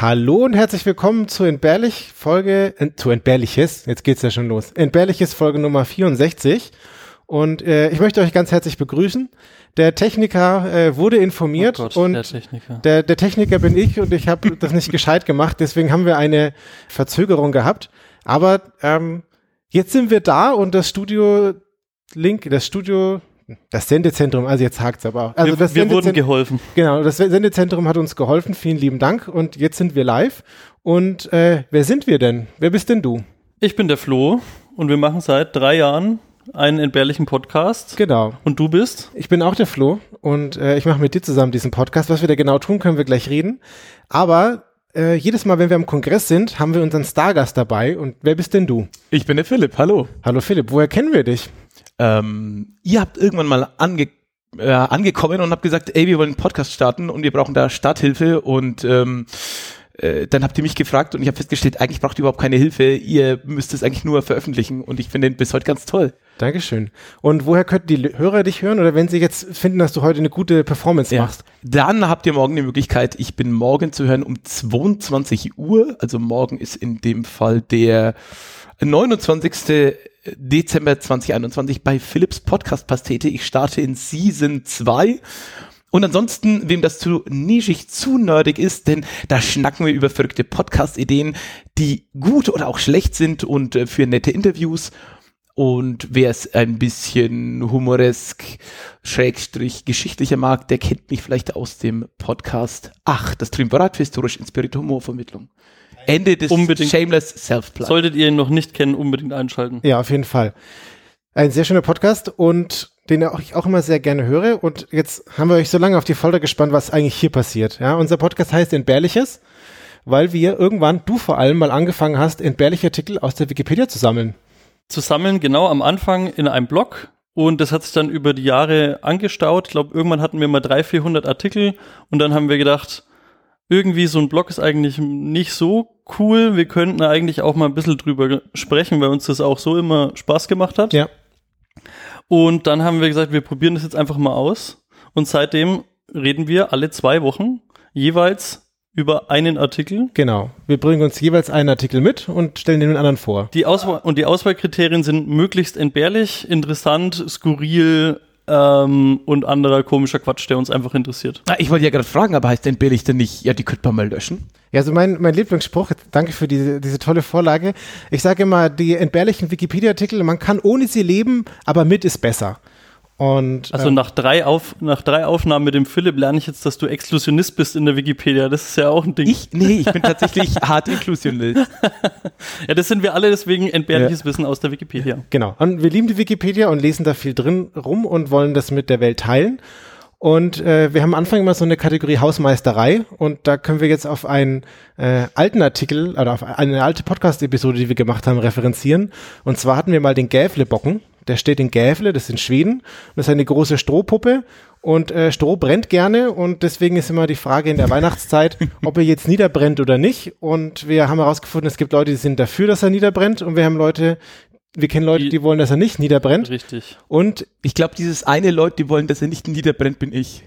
Hallo und herzlich willkommen zu Entbehrlich Folge, äh, zu Entbehrliches, jetzt geht's ja schon los. Entbehrliches Folge Nummer 64. Und äh, ich möchte euch ganz herzlich begrüßen. Der Techniker äh, wurde informiert Oh Gott, und der Techniker. Der, der Techniker bin ich und ich habe das nicht gescheit gemacht, deswegen haben wir eine Verzögerung gehabt. Aber ähm, jetzt sind wir da und das Studio Link, das Studio, das Sendezentrum, also jetzt hakt's aber auch. Also wir das wir wurden Sendezentrum- geholfen. Genau, das Sendezentrum hat uns geholfen. Vielen lieben Dank. Und jetzt sind wir live. Und äh, wer sind wir denn? Wer bist denn du? Ich bin der Flo und wir machen seit drei Jahren einen entbehrlichen Podcast. Genau. Und du bist? Ich bin auch der Flo und äh, ich mache mit dir zusammen diesen Podcast. Was wir da genau tun, können wir gleich reden. Aber äh, jedes Mal, wenn wir am Kongress sind, haben wir unseren Stargast dabei. Und wer bist denn du? Ich bin der Philipp, hallo. Hallo Philipp, woher kennen wir dich? Ähm, ihr habt irgendwann mal ange äh, angekommen und habt gesagt, ey, wir wollen einen Podcast starten und wir brauchen da Starthilfe und ähm, äh, dann habt ihr mich gefragt und ich habe festgestellt, eigentlich braucht ihr überhaupt keine Hilfe, ihr müsst es eigentlich nur veröffentlichen und ich finde den bis heute ganz toll. Dankeschön. Und woher könnten die Hörer dich hören? Oder wenn sie jetzt finden, dass du heute eine gute Performance machst? Dann habt ihr morgen die Möglichkeit, ich bin morgen zu hören um 22 Uhr, also morgen ist in dem Fall der 29. Dezember 2021 bei Philips Podcast Pastete. Ich starte in Season 2. Und ansonsten, wem das zu nischig, zu nerdig ist, denn da schnacken wir über verrückte Podcast-Ideen, die gut oder auch schlecht sind und äh, für nette Interviews. Und wer es ein bisschen humoresk, schrägstrich geschichtlicher mag, der kennt mich vielleicht aus dem Podcast Ach, das Triumvirat für historisch inspirierte Humorvermittlung. Ende des Unbedingt. Shameless Self-Plug. Solltet ihr ihn noch nicht kennen, unbedingt einschalten. Ja, auf jeden Fall. Ein sehr schöner Podcast und den ich auch immer sehr gerne höre. Und jetzt haben wir euch so lange auf die Folter gespannt, was eigentlich hier passiert. Ja, unser Podcast heißt Entbehrliches, weil wir irgendwann, du vor allem, mal angefangen hast, entbehrliche Artikel aus der Wikipedia zu sammeln. Zu sammeln, genau am Anfang in einem Blog. Und das hat sich dann über die Jahre angestaut. Ich glaube, irgendwann hatten wir mal 300, 400 Artikel. Und dann haben wir gedacht, irgendwie so ein Blog ist eigentlich nicht so cool. Wir könnten eigentlich auch mal ein bisschen drüber sprechen, weil uns das auch so immer Spaß gemacht hat. Ja. Und dann haben wir gesagt, wir probieren das jetzt einfach mal aus. Und seitdem reden wir alle zwei Wochen jeweils über einen Artikel. Genau. Wir bringen uns jeweils einen Artikel mit und stellen den anderen vor. Die Auswahl und die Auswahlkriterien sind möglichst entbehrlich, interessant, skurril ähm, und anderer komischer Quatsch, der uns einfach interessiert. Ah, ich wollte ja gerade fragen, aber heißt denn billig denn nicht, ja, die könnte man mal löschen? Ja, also mein, mein Lieblingsspruch, danke für diese, diese tolle Vorlage. Ich sage immer, die entbehrlichen Wikipedia-Artikel, man kann ohne sie leben, aber mit ist besser. Und Also ähm, nach drei, Auf, nach drei Aufnahmen mit dem Philipp lerne ich jetzt, dass du Exklusionist bist in der Wikipedia. Das ist ja auch ein Ding. Ich? Nee, ich bin tatsächlich hart Inklusionist. Ja, das sind wir alle, deswegen entbehrliches Wissen aus der Wikipedia. Genau. Und wir lieben die Wikipedia und lesen da viel drin rum und wollen das mit der Welt teilen. Und äh, wir haben am Anfang immer so eine Kategorie Hausmeisterei und da können wir jetzt auf einen äh, alten Artikel oder auf eine alte Podcast-Episode, die wir gemacht haben, referenzieren. Und zwar hatten wir mal den Gävlebocken. Der steht in Gävle, das ist in Schweden. Und das ist eine große Strohpuppe. Und äh, Stroh brennt gerne und deswegen ist immer die Frage in der Weihnachtszeit, ob er jetzt niederbrennt oder nicht. Und wir haben herausgefunden, es gibt Leute, die sind dafür, dass er niederbrennt und wir haben Leute, wir kennen Leute, Die- die wollen, dass er nicht niederbrennt. Richtig. Und Ich glaube, dieses eine Leute, die wollen, dass er nicht niederbrennt, bin ich.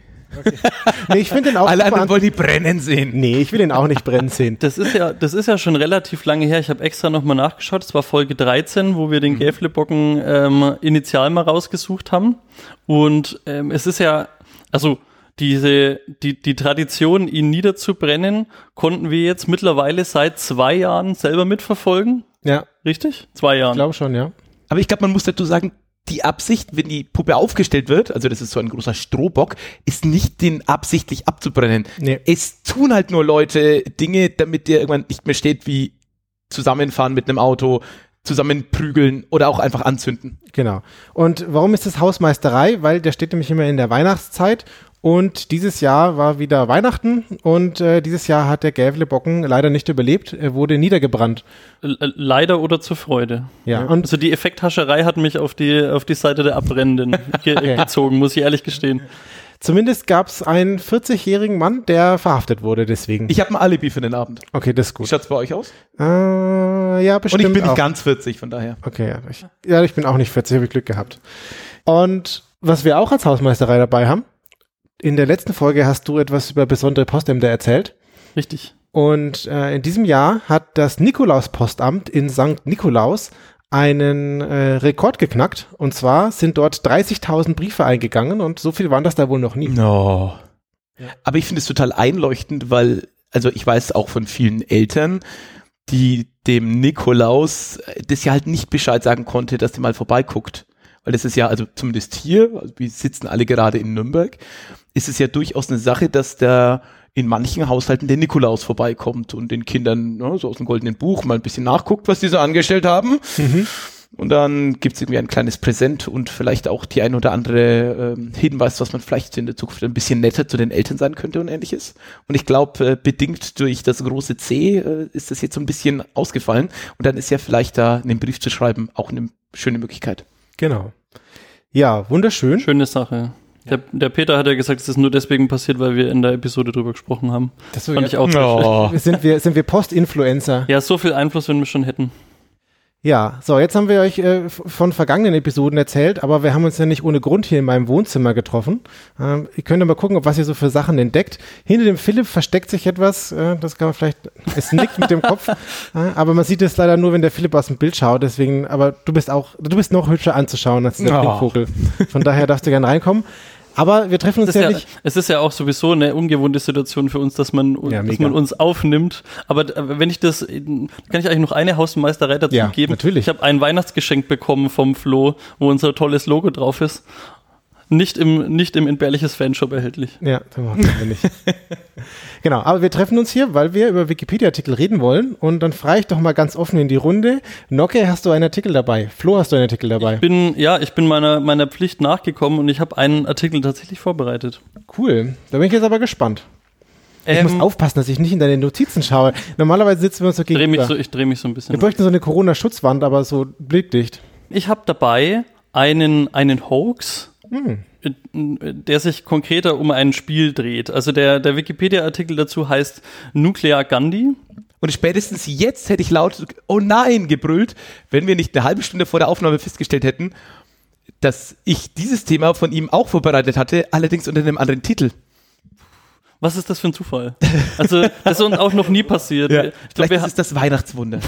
Nee, ich finde den auch Alle anderen an- wollen die brennen sehen. Nee, ich will den auch nicht brennen sehen. Das ist ja, das ist ja schon relativ lange her. Ich habe extra nochmal nachgeschaut. Es war Folge 13, wo wir den Gäflebocken ähm, initial mal rausgesucht haben. Und ähm, es ist ja, also diese, die, die Tradition, ihn niederzubrennen, konnten wir jetzt mittlerweile seit zwei Jahren selber mitverfolgen. Ja, Richtig? Zwei ich Jahren. glaube schon, ja. Aber ich glaube, man muss dazu sagen, die Absicht, wenn die Puppe aufgestellt wird, also das ist so ein großer Strohbock, ist nicht den absichtlich abzubrennen. Nee. Es tun halt nur Leute Dinge, damit der irgendwann nicht mehr steht, wie zusammenfahren mit einem Auto, zusammenprügeln oder auch einfach anzünden. Genau. Und warum ist das Hausmeisterei? Weil der steht nämlich immer in der Weihnachtszeit und dieses Jahr war wieder Weihnachten und äh, dieses Jahr hat der Gävlebocken leider nicht überlebt. Er wurde niedergebrannt. Äh, Leider oder zur Freude. Ja, und Also die Effekthascherei hat mich auf die, auf die Seite der Abbrennenden ge Okay. gezogen, muss ich ehrlich gestehen. zumindest gab es einen 40-jährigen Mann, der verhaftet wurde deswegen. Ich habe ein Alibi für den Abend. okay, das ist Wie gut. schaut's bei euch aus? Äh, ja, Und bestimmt ich bin auch. nicht ganz 40, von daher. Okay, ja ich, ja, ich bin auch nicht 40, habe ich Glück gehabt. Und was wir auch als Hausmeisterei dabei haben, in der letzten Folge hast du etwas über besondere Postämter erzählt. Richtig. Und äh, in diesem Jahr hat das Nikolaus-Postamt in St. Nikolaus einen äh, Rekord geknackt. Und zwar sind dort 30.000 Briefe eingegangen und so viel waren das da wohl noch nie. No. Aber ich finde es total einleuchtend, weil, also ich weiß auch von vielen Eltern, die dem Nikolaus äh, das ja halt nicht Bescheid sagen konnte, dass der mal vorbeiguckt. Weil das ist ja, also zumindest hier, also wir sitzen alle gerade in Nürnberg, ist es ja durchaus eine Sache, dass der in manchen Haushalten der Nikolaus vorbeikommt und den Kindern ne, so aus dem goldenen Buch mal ein bisschen nachguckt, was die so angestellt haben. Mhm. Und dann gibt's irgendwie ein kleines Präsent und vielleicht auch die ein oder andere ähm, Hinweis, was man vielleicht in der Zukunft ein bisschen netter zu den Eltern sein könnte und ähnliches. Und ich glaube, äh, bedingt durch das große C äh, ist das jetzt so ein bisschen ausgefallen. Und dann ist ja vielleicht da einen Brief zu schreiben auch eine schöne Möglichkeit. Genau. Ja, wunderschön. Schöne Sache. Der, der Peter hat ja gesagt, es ist nur deswegen passiert, weil wir in der Episode drüber gesprochen haben. Das Fand ich auch Oh. sind wir, sind wir Post-Influencer. Ja, so viel Einfluss, wenn wir schon hätten. Ja, so, jetzt haben wir euch äh, von vergangenen Episoden erzählt, aber wir haben uns ja nicht ohne Grund hier in meinem Wohnzimmer getroffen. Ähm, ihr könnt ja mal gucken, ob was ihr so für Sachen entdeckt. Hinter dem Philipp versteckt sich etwas, äh, das kann man vielleicht, es nickt mit dem Kopf, äh, aber man sieht es leider nur, wenn der Philipp aus dem Bild schaut, deswegen, aber du bist auch, du bist noch hübscher anzuschauen als der Oh. Von daher darfst du gerne reinkommen. Aber wir treffen uns Es ist, ja, ja, nicht. es ist ja auch sowieso eine ungewohnte Situation für uns, dass man, Ja, dass mega. man uns aufnimmt. Aber wenn ich das, kann ich eigentlich noch eine Hausmeisterei dazu Ja, geben. natürlich. Ich habe ein Weihnachtsgeschenk bekommen vom Flo, wo unser tolles Logo drauf ist. Nicht im, nicht im entbehrliches Fanshop erhältlich. Ja, das machen wir nicht. genau, aber wir treffen uns hier, weil wir über Wikipedia-Artikel reden wollen. Und dann frage ich doch mal ganz offen in die Runde. Nocke, hast du einen Artikel dabei? Flo, hast du einen Artikel dabei? Bin, ja, ich bin meiner, meiner Pflicht nachgekommen und ich habe einen Artikel tatsächlich vorbereitet. Cool. Da bin ich jetzt aber gespannt. Ich Ähm, muss aufpassen, dass ich nicht in deine Notizen schaue. Normalerweise sitzen wir uns so dreh mich gegenüber. so, ich drehe mich so ein wir bisschen. bräuchten so eine Corona-Schutzwand, aber so blickdicht. Ich habe dabei einen, einen Hoax, Hm. der sich konkreter um ein Spiel dreht. Also der, der Wikipedia-Artikel dazu heißt Nuclear Gandhi. Und spätestens jetzt hätte ich laut, oh nein, gebrüllt, wenn wir nicht eine halbe Stunde vor der Aufnahme festgestellt hätten, dass ich dieses Thema von ihm auch vorbereitet hatte, allerdings unter einem anderen Titel. Was ist das für ein Zufall? Also, das ist uns auch noch nie passiert. Ich glaub, Vielleicht ist das Weihnachtswunder.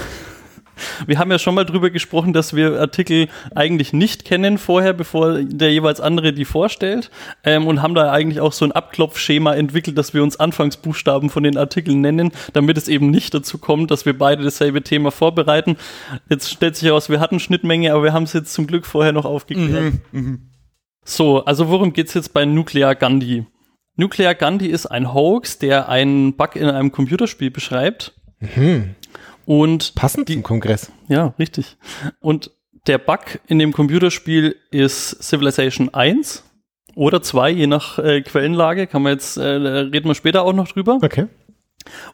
Wir haben ja schon mal drüber gesprochen, dass wir Artikel eigentlich nicht kennen vorher, bevor der jeweils andere die vorstellt. Ähm, und haben da eigentlich auch so ein Abklopfschema entwickelt, dass wir uns Anfangsbuchstaben von den Artikeln nennen, damit es eben nicht dazu kommt, dass wir beide dasselbe Thema vorbereiten. Jetzt stellt sich heraus, wir hatten Schnittmenge, aber wir haben es jetzt zum Glück vorher noch aufgeklärt. So, also worum geht's jetzt bei Nuclear Gandhi? Nuclear Gandhi ist ein Hoax, der einen Bug in einem Computerspiel beschreibt. Und Passend zum Kongress. ja, richtig. Und der Bug in dem Computerspiel ist Civilization 1 oder 2, je nach äh, Quellenlage. Kann man jetzt, äh, reden wir später auch noch drüber. Okay.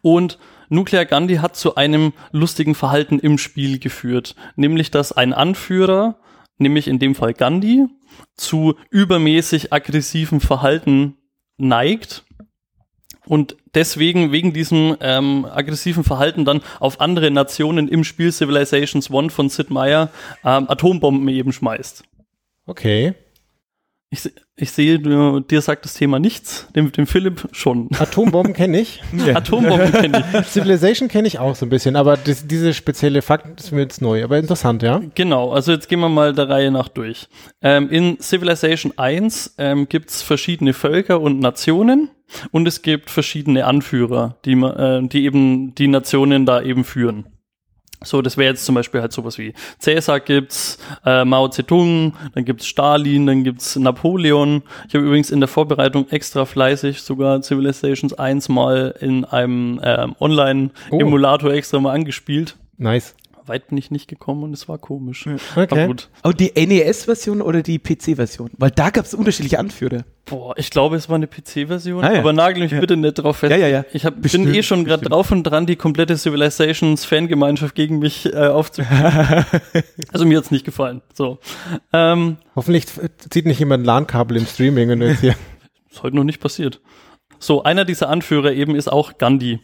Und Nuclear Gandhi hat zu einem lustigen Verhalten im Spiel geführt. Nämlich, dass ein Anführer, nämlich in dem Fall Gandhi, zu übermäßig aggressiven Verhalten neigt und deswegen wegen diesem ähm, aggressiven Verhalten dann auf andere Nationen im Spiel Civilizations One von Sid Meier ähm, Atombomben eben schmeißt. Okay. Ich, ich sehe, du, dir sagt das Thema nichts, dem, dem Philipp schon. Atombomben kenne ich. Atombomben kenne ich. Civilization kenne ich auch so ein bisschen, aber das, diese spezielle Fakt ist mir jetzt neu, aber interessant, ja? Genau, also jetzt gehen wir mal der Reihe nach durch. Ähm, in Civilization 1 ähm, gibt's verschiedene Völker und Nationen und es gibt verschiedene Anführer, die, äh, die eben die Nationen da eben führen. So, das wäre jetzt zum Beispiel halt sowas wie Cäsar gibt's, äh, Mao Zedong, dann gibt's Stalin, dann gibt's Napoleon. Ich habe übrigens in der Vorbereitung extra fleißig sogar Civilizations 1 mal in einem ähm, Online-Emulator extra mal angespielt. Nice. Weit bin ich nicht gekommen und es war komisch. Okay. Aber gut. Aber die NES-Version oder die PC-Version? Weil da gab es unterschiedliche Anführer. Boah, ich glaube, es war eine PC-Version, Ah, ja. aber nagel mich bitte nicht drauf fest. Ja, ja, ja. Ich hab, bin Bestimmt, eh schon gerade drauf und dran, die komplette Civilizations-Fangemeinschaft gegen mich äh, aufzubauen. also mir hat's nicht gefallen. So. Ähm, Hoffentlich zieht nicht jemand ein LAN-Kabel im Streaming, du jetzt hier. ist heute noch nicht passiert. So, einer dieser Anführer eben ist auch Gandhi.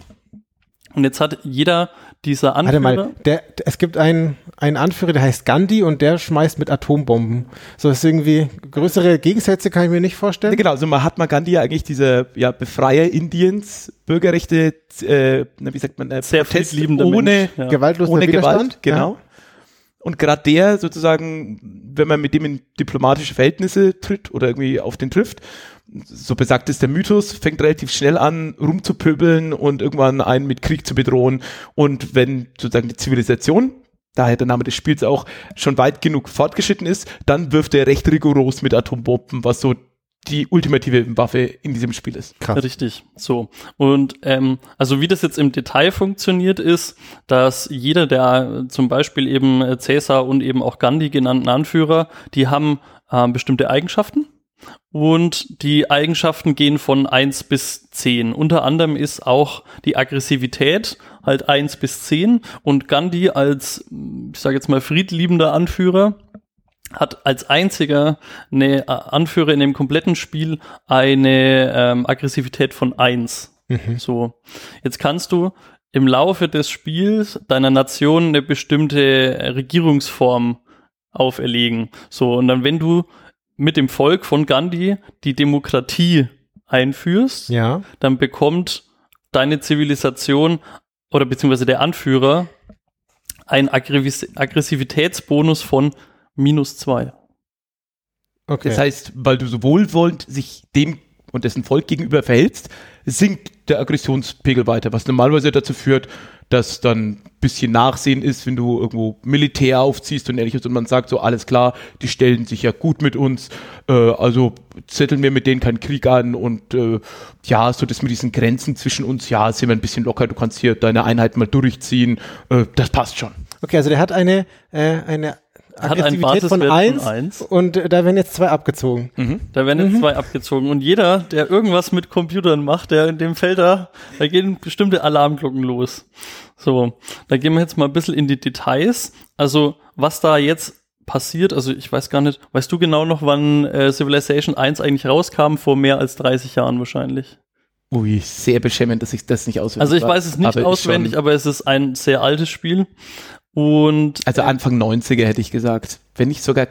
Und jetzt hat jeder dieser Anführer. Warte mal, der, es gibt einen, einen Anführer, der heißt Gandhi und der schmeißt mit Atombomben. So ist irgendwie größere Gegensätze kann ich mir nicht vorstellen. Genau, also Mahatma Gandhi ja eigentlich dieser ja, Befreier Indiens, Bürgerrechte, äh, wie sagt man, äh, Sehr Protest ohne, Mensch, ja. Gewaltloser ohne Widerstand. Gewalt, genau. Und gerade der sozusagen, wenn man mit dem in diplomatische Verhältnisse tritt oder irgendwie auf den trifft, so besagt ist der Mythos, fängt relativ schnell an, rumzupöbeln und irgendwann einen mit Krieg zu bedrohen. Und wenn sozusagen die Zivilisation, daher der Name des Spiels auch, schon weit genug fortgeschritten ist, dann wirft er recht rigoros mit Atombomben, was so die ultimative Waffe in diesem Spiel ist. Krass. Richtig, so. Und ähm, also wie das jetzt im Detail funktioniert ist, dass jeder der zum Beispiel eben Cäsar und eben auch Gandhi genannten Anführer, die haben äh, bestimmte Eigenschaften. Und die Eigenschaften gehen von 1 bis 10. Unter anderem ist auch die Aggressivität halt 1 bis 10. Und Gandhi als, ich sage jetzt mal, friedliebender Anführer hat als einziger eine äh, Anführer in dem kompletten Spiel eine ähm, Aggressivität von 1. So, jetzt kannst du im Laufe des Spiels deiner Nation eine bestimmte Regierungsform auferlegen. So, und dann, wenn du mit dem Volk von Gandhi die Demokratie einführst, Ja. dann bekommt deine Zivilisation oder beziehungsweise der Anführer einen Aggrevis- Aggressivitätsbonus von minus zwei. Okay. Das heißt, weil du so wohlwollend sich dem und dessen Volk gegenüber verhältst, sinkt der Aggressionspegel weiter, was normalerweise dazu führt, dass dann bisschen Nachsehen ist, wenn du irgendwo Militär aufziehst und ähnliches und man sagt so, alles klar, die stellen sich ja gut mit uns, äh, also zetteln wir mit denen keinen Krieg an und äh, ja, so das mit diesen Grenzen zwischen uns, ja, sind wir ein bisschen locker, du kannst hier deine Einheit mal durchziehen, äh, das passt schon. okay, also der hat eine, äh, eine Hat einen Aggressivität von Basiswert 1 von 1. und äh, da werden jetzt zwei abgezogen. Da werden jetzt zwei abgezogen. Und jeder, der irgendwas mit Computern macht, der in dem Feld da, da gehen bestimmte Alarmglocken los. So, da gehen wir jetzt mal ein bisschen in die Details. Also, was da jetzt passiert, also ich weiß gar nicht, weißt du genau noch, wann äh, Civilization 1 eigentlich rauskam? Vor mehr als 30 Jahren wahrscheinlich. Ui, sehr beschämend, dass ich das nicht auswendig Also ich weiß es nicht aber auswendig, schon- aber es ist ein sehr altes Spiel. Und Also Anfang 90er hätte ich gesagt. Wenn nicht sogar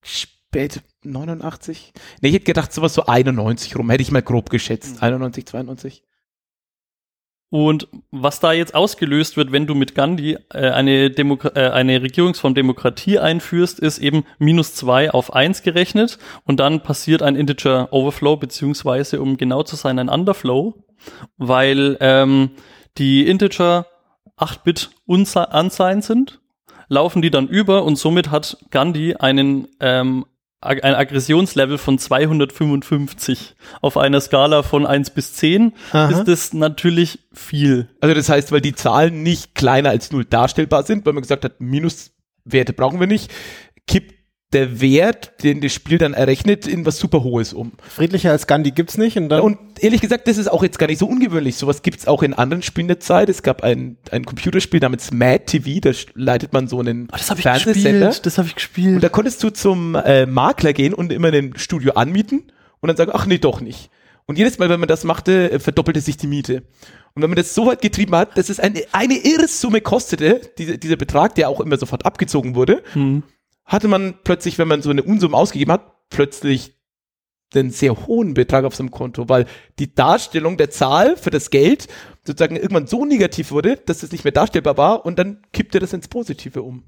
spät 89? Nee, ich hätte gedacht, sowas so 91 rum, hätte ich mal grob geschätzt. 91, 92? Und was da jetzt ausgelöst wird, wenn du mit Gandhi äh, eine, Demo äh, eine Regierungsform Demokratie einführst, ist eben minus zwei auf eins gerechnet und dann passiert ein Integer Overflow, beziehungsweise um genau zu sein, ein Underflow, weil ähm, die Integer 8-Bit unsigned sind, laufen die dann über und somit hat Gandhi einen ähm, ein Aggressionslevel von 255 auf einer Skala von 1 bis 10 Aha. ist das natürlich viel. Also das heißt, weil die Zahlen nicht kleiner als null darstellbar sind, weil man gesagt hat, Minuswerte brauchen wir nicht, kippt der Wert, den das Spiel dann errechnet, in was super Hohes um. Friedlicher als Gandhi gibt's nicht und dann Und ehrlich gesagt, das ist auch jetzt gar nicht so ungewöhnlich. Sowas gibt's auch in anderen Spielen der Zeit. Es gab ein, ein Computerspiel namens Mad TV, da leitet man so einen Oh, das habe ich Fernsehsender. gespielt. Das habe ich Und gespielt. da konntest du zum äh, Makler gehen und immer ein Studio anmieten und dann sagen, ach nee, doch nicht. Und jedes Mal, wenn man das machte, äh, verdoppelte sich die Miete. Und wenn man das so weit getrieben hat, dass es eine, eine Irrsumme kostete, diese, dieser Betrag, der auch immer sofort abgezogen wurde, Hm. Hatte man plötzlich, wenn man so eine Unsumme ausgegeben hat, plötzlich einen sehr hohen Betrag auf seinem Konto, weil die Darstellung der Zahl für das Geld sozusagen irgendwann so negativ wurde, dass es nicht mehr darstellbar war und dann kippte das ins Positive um.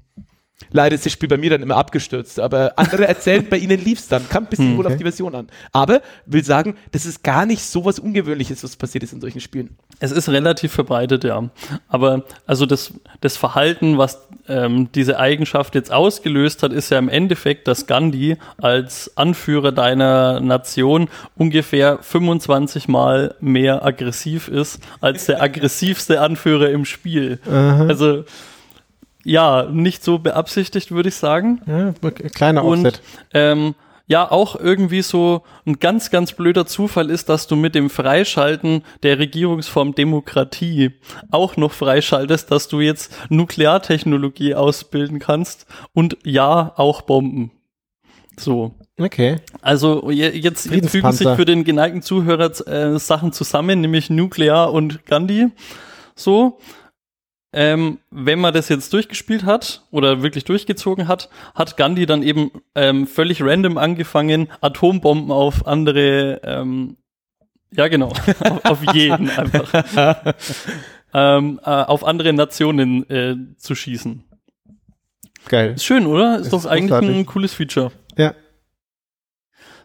Leider ist das Spiel bei mir dann immer abgestürzt, aber andere erzählen, bei ihnen lief's dann. Kam ein bisschen wohl auf die Version an. Aber will sagen, das ist gar nicht so was Ungewöhnliches, was passiert ist in solchen Spielen. Es ist relativ verbreitet, ja. Aber also das, das Verhalten, was ähm, diese Eigenschaft jetzt ausgelöst hat, ist ja im Endeffekt, dass Gandhi als Anführer deiner Nation ungefähr 25 Mal mehr aggressiv ist als der aggressivste Anführer im Spiel. Also ja, nicht so beabsichtigt, würde ich sagen. ja, kleiner Und Offset. ähm, ja, auch irgendwie so ein ganz, ganz blöder Zufall ist, dass du mit dem Freischalten der Regierungsform Demokratie auch noch freischaltest, dass du jetzt Nukleartechnologie ausbilden kannst und ja, auch Bomben. So. Okay. Also je, jetzt, jetzt fügen sich für den geneigten Zuhörer äh, Sachen zusammen, nämlich Nuklear und Gandhi. so. Ähm, wenn man das jetzt durchgespielt hat oder wirklich durchgezogen hat, hat Gandhi dann eben ähm, völlig random angefangen, Atombomben auf andere, ähm, ja genau, auf, auf jeden einfach, ähm, äh, auf andere Nationen äh, zu schießen. Geil. Ist schön, oder? Ist Ist doch eigentlich großartig. ein cooles Feature. Ja.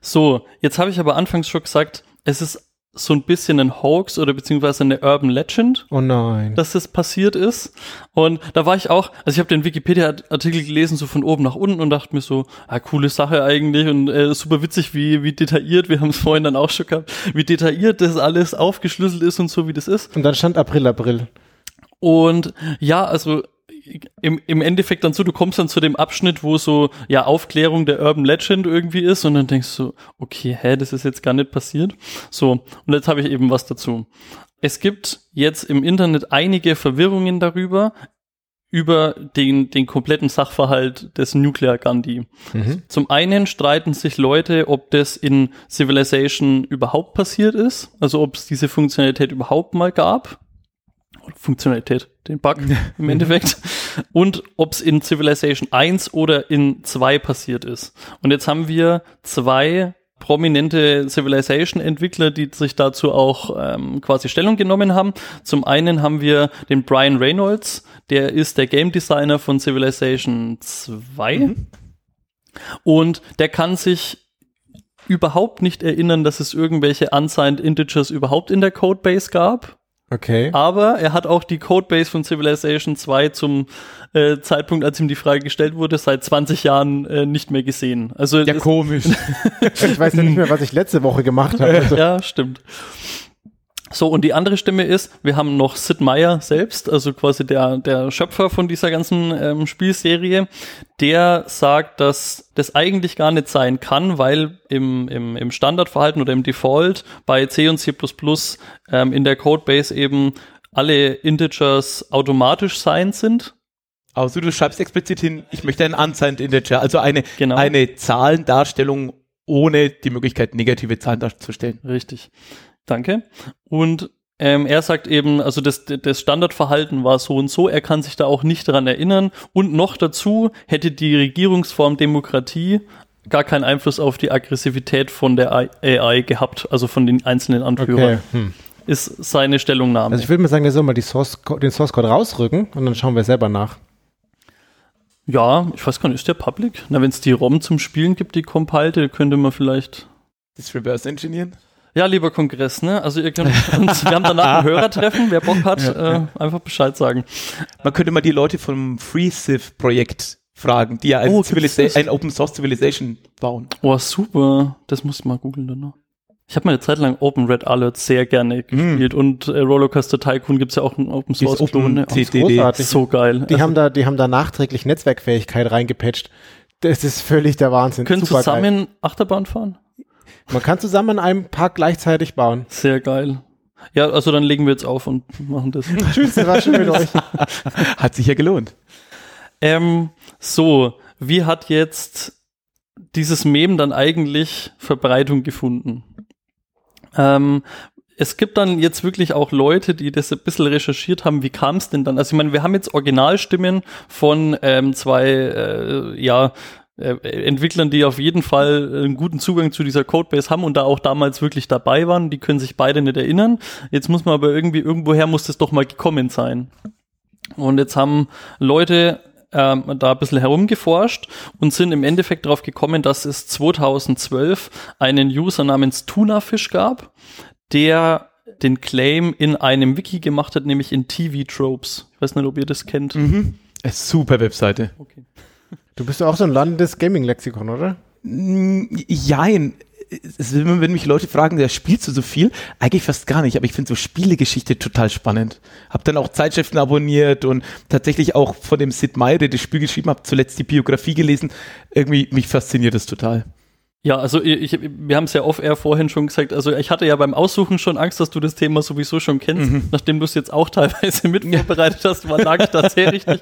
So, jetzt habe ich aber anfangs schon gesagt, es ist so ein bisschen ein Hoax oder beziehungsweise eine Urban Legend, Oh nein. dass das passiert ist. Und da war ich auch, also ich habe den Wikipedia-Artikel gelesen, so von oben nach unten und dachte mir so, ah, coole Sache eigentlich und äh, super witzig, wie, wie detailliert, wir haben es vorhin dann auch schon gehabt, wie detailliert das alles aufgeschlüsselt ist und so, wie das ist. Und dann stand April, April. Und ja, also im, im Endeffekt dann so, du kommst dann zu dem Abschnitt, wo so, ja, Aufklärung der Urban Legend irgendwie ist und dann denkst du, okay, hä, das ist jetzt gar nicht passiert. So, und jetzt habe ich eben was dazu. Es gibt jetzt im Internet einige Verwirrungen darüber, über den, den kompletten Sachverhalt des Nuclear Gandhi. Mhm. Zum einen streiten sich Leute, ob das in Civilization überhaupt passiert ist, also ob es diese Funktionalität überhaupt mal gab. Funktionalität, den Bug im Endeffekt. Und ob es in Civilization 1 oder in 2 passiert ist. Und jetzt haben wir zwei prominente Civilization-Entwickler, die sich dazu auch ähm, quasi Stellung genommen haben. Zum einen haben wir den Brian Reynolds, der ist der Game Designer von Civilization 2. Und der kann sich überhaupt nicht erinnern, dass es irgendwelche unsigned Integers überhaupt in der Codebase gab. Okay. Aber er hat auch die Codebase von Civilization 2 zum äh, Zeitpunkt, als ihm die Frage gestellt wurde, seit 20 Jahren äh, nicht mehr gesehen. Also Ja, komisch. Ich weiß ja nicht mehr, was ich letzte Woche gemacht habe. Also, ja, stimmt. So, und die andere Stimme ist, wir haben noch Sid Meier selbst, also quasi der, der Schöpfer von dieser ganzen ähm, Spielserie, der sagt, dass das eigentlich gar nicht sein kann, weil im, im, im Standardverhalten oder im Default bei C und C++ ähm, in der Codebase eben alle Integers automatisch sein sind. Also du schreibst explizit hin, ich möchte einen unsigned integer, also eine, Genau. eine Zahlendarstellung ohne die Möglichkeit, negative Zahlen darzustellen. Richtig. Danke. Und ähm, er sagt eben, also das, das Standardverhalten war so und so, er kann sich da auch nicht daran erinnern. Und noch dazu hätte die Regierungsform Demokratie gar keinen Einfluss auf die Aggressivität von der AI gehabt, also von den einzelnen Anführern. okay. Hm. Ist seine Stellungnahme. Also ich würde mal sagen, wir sollen mal die Source, den Source Code rausrücken und dann schauen wir selber nach. ja, ich weiß gar nicht, ist der public? Na, wenn es die ROM zum Spielen gibt, die compilte, könnte man vielleicht Das Reverse Engineeren? Ja, lieber Kongress, ne? Also ihr könnt uns, wir haben danach ein Hörertreffen, wer Bock hat, äh, einfach Bescheid sagen. Man könnte mal die Leute vom FreeCiv-Projekt fragen, die ja ein, Oh, ein Open Source Civilization bauen. Oh, super. Das muss ich mal googeln dann noch. Ich habe mal eine Zeit lang Open Red Alert sehr gerne gespielt und äh, Rollercoaster Tycoon gibt's ja auch ein Open Source Open ne? C- ist großartig. So geil. Die Also, haben da, die haben da nachträglich Netzwerkfähigkeit reingepatcht. Das ist völlig der Wahnsinn. können Supergeil. zusammen Achterbahn fahren? Man kann zusammen an einem Park gleichzeitig bauen. Sehr geil. Ja, also dann legen wir jetzt auf und machen das. Tschüss, war schön mit euch. Hat sich ja gelohnt. Ähm, so, wie hat jetzt dieses Mem dann eigentlich Verbreitung gefunden? Ähm, es gibt dann jetzt wirklich auch Leute, die das ein bisschen recherchiert haben, wie kam es denn dann? Also ich meine, wir haben jetzt Originalstimmen von ähm, zwei, äh, ja, Entwicklern, die auf jeden Fall einen guten Zugang zu dieser Codebase haben und da auch damals wirklich dabei waren. Die können sich beide nicht erinnern. Jetzt muss man aber irgendwie, irgendwoher muss das doch mal gekommen sein. Und jetzt haben Leute ähm, da ein bisschen herumgeforscht und sind im Endeffekt darauf gekommen, dass es 2012 einen User namens Tunafish gab, der den Claim in einem Wiki gemacht hat, nämlich in TV Tropes. Ich weiß nicht, ob ihr das kennt. Mhm. Eine super Webseite. Okay. Du bist ja auch so ein landes Gaming-Lexikon, oder? Mm, Jein. Wenn mich Leute fragen, der spielst du so viel? Eigentlich fast gar nicht, aber ich finde so Spielegeschichte total spannend. Hab dann auch Zeitschriften abonniert und tatsächlich auch von dem Sid Meier, der das Spiel geschrieben hat, zuletzt die Biografie gelesen. Irgendwie, mich fasziniert das total. Ja, also ich, wir haben es ja off-air vorhin schon gesagt, also ich hatte ja beim Aussuchen schon Angst, dass du das Thema sowieso schon kennst. Mhm. Nachdem du es jetzt auch teilweise mit vorbereitet hast, war lag ich da sehr richtig.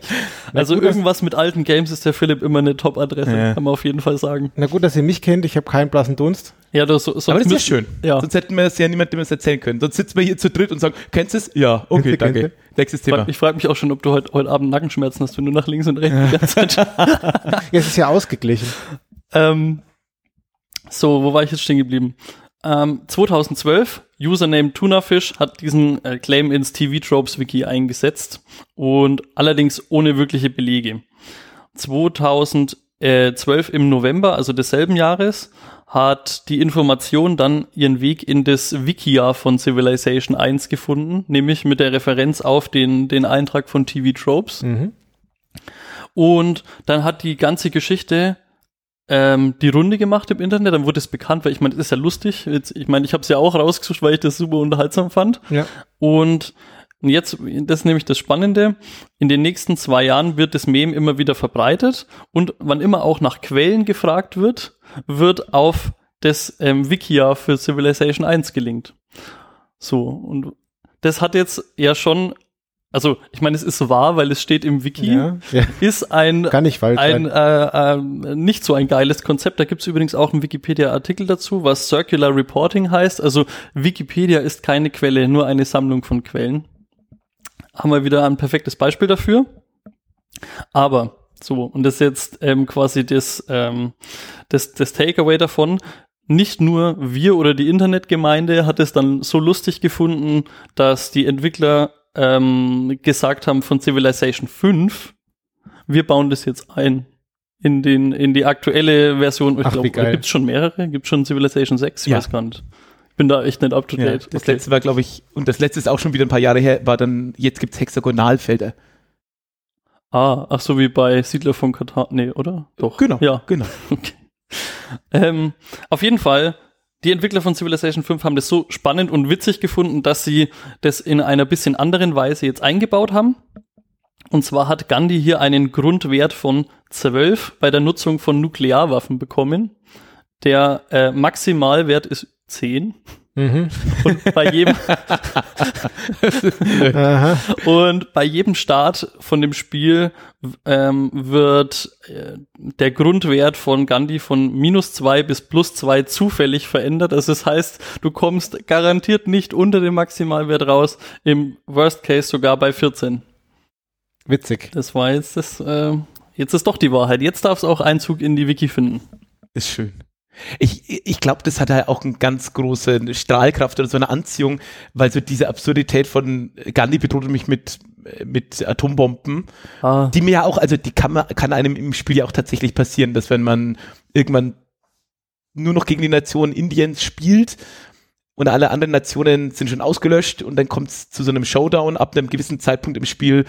Also gut, irgendwas mit alten Games ist der Philipp immer eine Top-Adresse, ja. kann man auf jeden Fall sagen. Na gut, dass ihr mich kennt, ich habe keinen blassen Dunst. Ja, das, so, Aber das ist ja schön. Ja. Sonst hätten wir es ja niemandem erzählen können. Sonst sitzen wir hier zu dritt und sagen, kennst du es? Ja, okay, danke. Nächstes Thema. Ich frage mich auch schon, ob du heute, heute Abend Nackenschmerzen hast, wenn du nach links und rechts die ganze Zeit. Jetzt ist ja ausgeglichen. Ähm, so, wo war ich jetzt stehen geblieben? Ähm, 2012, Username Tunafish hat diesen äh, Claim ins TV Tropes Wiki eingesetzt und allerdings ohne wirkliche Belege. 2012 im November, also desselben Jahres, hat die Information dann ihren Weg in das Wikia von Civilization 1 gefunden, nämlich mit der Referenz auf den, den Eintrag von TV Tropes. Mhm. Und dann hat die ganze Geschichte ähm, die Runde gemacht im Internet, dann wurde es bekannt, weil ich meine, das ist ja lustig. Jetzt, ich meine, ich habe es ja auch rausgesucht, weil ich das super unterhaltsam fand. Ja. Und jetzt, das ist nämlich das Spannende, in den nächsten zwei Jahren wird das Meme immer wieder verbreitet und wann immer auch nach Quellen gefragt wird, wird auf das ähm, Wikia für Civilization 1 gelingt. So, und das hat jetzt ja schon also ich meine, es ist wahr, weil es steht im Wiki, ja, ja. ist ein, ein äh, äh, nicht so ein geiles Konzept. Da gibt es übrigens auch einen Wikipedia-Artikel dazu, was Circular Reporting heißt. Also Wikipedia ist keine Quelle, nur eine Sammlung von Quellen. Haben wir wieder ein perfektes Beispiel dafür. Aber so, und das ist jetzt ähm, quasi das, ähm, das, das Takeaway davon nicht nur wir oder die Internetgemeinde hat es dann so lustig gefunden, dass die Entwickler ähm, gesagt haben von Civilization 5, wir bauen das jetzt ein in den in die aktuelle Version. Ich glaube, gibt es schon mehrere? Gibt schon Civilization 6? Ich ja. weiß gar nicht. Ich bin da echt nicht up to date. Ja, das okay. letzte war, glaube ich, und das letzte ist auch schon wieder ein paar Jahre her, war dann, jetzt gibt es Hexagonalfelder. Ah, ach so wie bei Siedler von Katar. Nee, oder? Doch. Genau. Ja. Genau. Okay. Ähm, auf jeden Fall die Entwickler von Civilization 5 haben das so spannend und witzig gefunden, dass sie das in einer bisschen anderen Weise jetzt eingebaut haben. Und zwar hat Gandhi hier einen Grundwert von 12 bei der Nutzung von Nuklearwaffen bekommen. Der äh, Maximalwert ist 10. Mhm. Und bei jedem und bei jedem Start von dem Spiel ähm, wird äh, der Grundwert von Gandhi von minus zwei bis plus zwei zufällig verändert. Also das heißt, du kommst garantiert nicht unter dem Maximalwert raus, im Worst Case sogar bei 14. Witzig. Das war jetzt das, äh, jetzt ist doch die Wahrheit. Jetzt darf es auch Einzug in die Wiki finden. Ist schön. Ich, ich glaube, das hat halt auch eine ganz große Strahlkraft oder so eine Anziehung, weil so diese Absurdität von Gandhi bedroht mich mit, mit Atombomben, ah. die mir ja auch, also die kann, man, kann einem im Spiel ja auch tatsächlich passieren, dass wenn man irgendwann nur noch gegen die Nation Indiens spielt und alle anderen Nationen sind schon ausgelöscht und dann kommt es zu so einem Showdown ab einem gewissen Zeitpunkt im Spiel,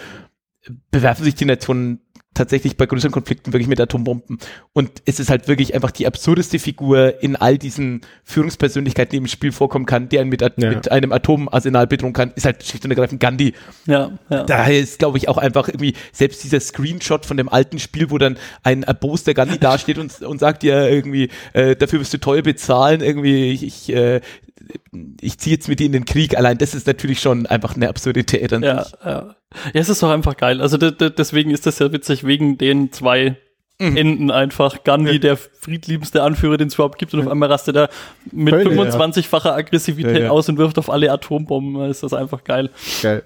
bewerfen sich die Nationen tatsächlich bei größeren Konflikten wirklich mit Atombomben. Und es ist halt wirklich einfach die absurdeste Figur in all diesen Führungspersönlichkeiten, die im Spiel vorkommen kann, die einen mit, ja. mit einem Atomarsenal bedrohen kann, ist halt schlicht und ergreifend Gandhi. Ja, ja. Daher ist, glaube ich, auch einfach irgendwie selbst dieser Screenshot von dem alten Spiel, wo dann ein erboster Gandhi dasteht und, und sagt ja irgendwie, äh, dafür wirst du teuer bezahlen, irgendwie, ich, ich äh, ich ziehe jetzt mit dir in den Krieg. Allein das ist natürlich schon einfach eine Absurdität. An ja, ja. Ja, es ist doch einfach geil. Also deswegen ist das ja witzig, wegen den zwei mhm. Enden einfach. Gandhi, ja. der friedliebste Anführer, den es überhaupt gibt, und auf einmal rastet er mit 25-facher Aggressivität ja. aus und wirft auf alle Atombomben. Ist das einfach geil. Geil.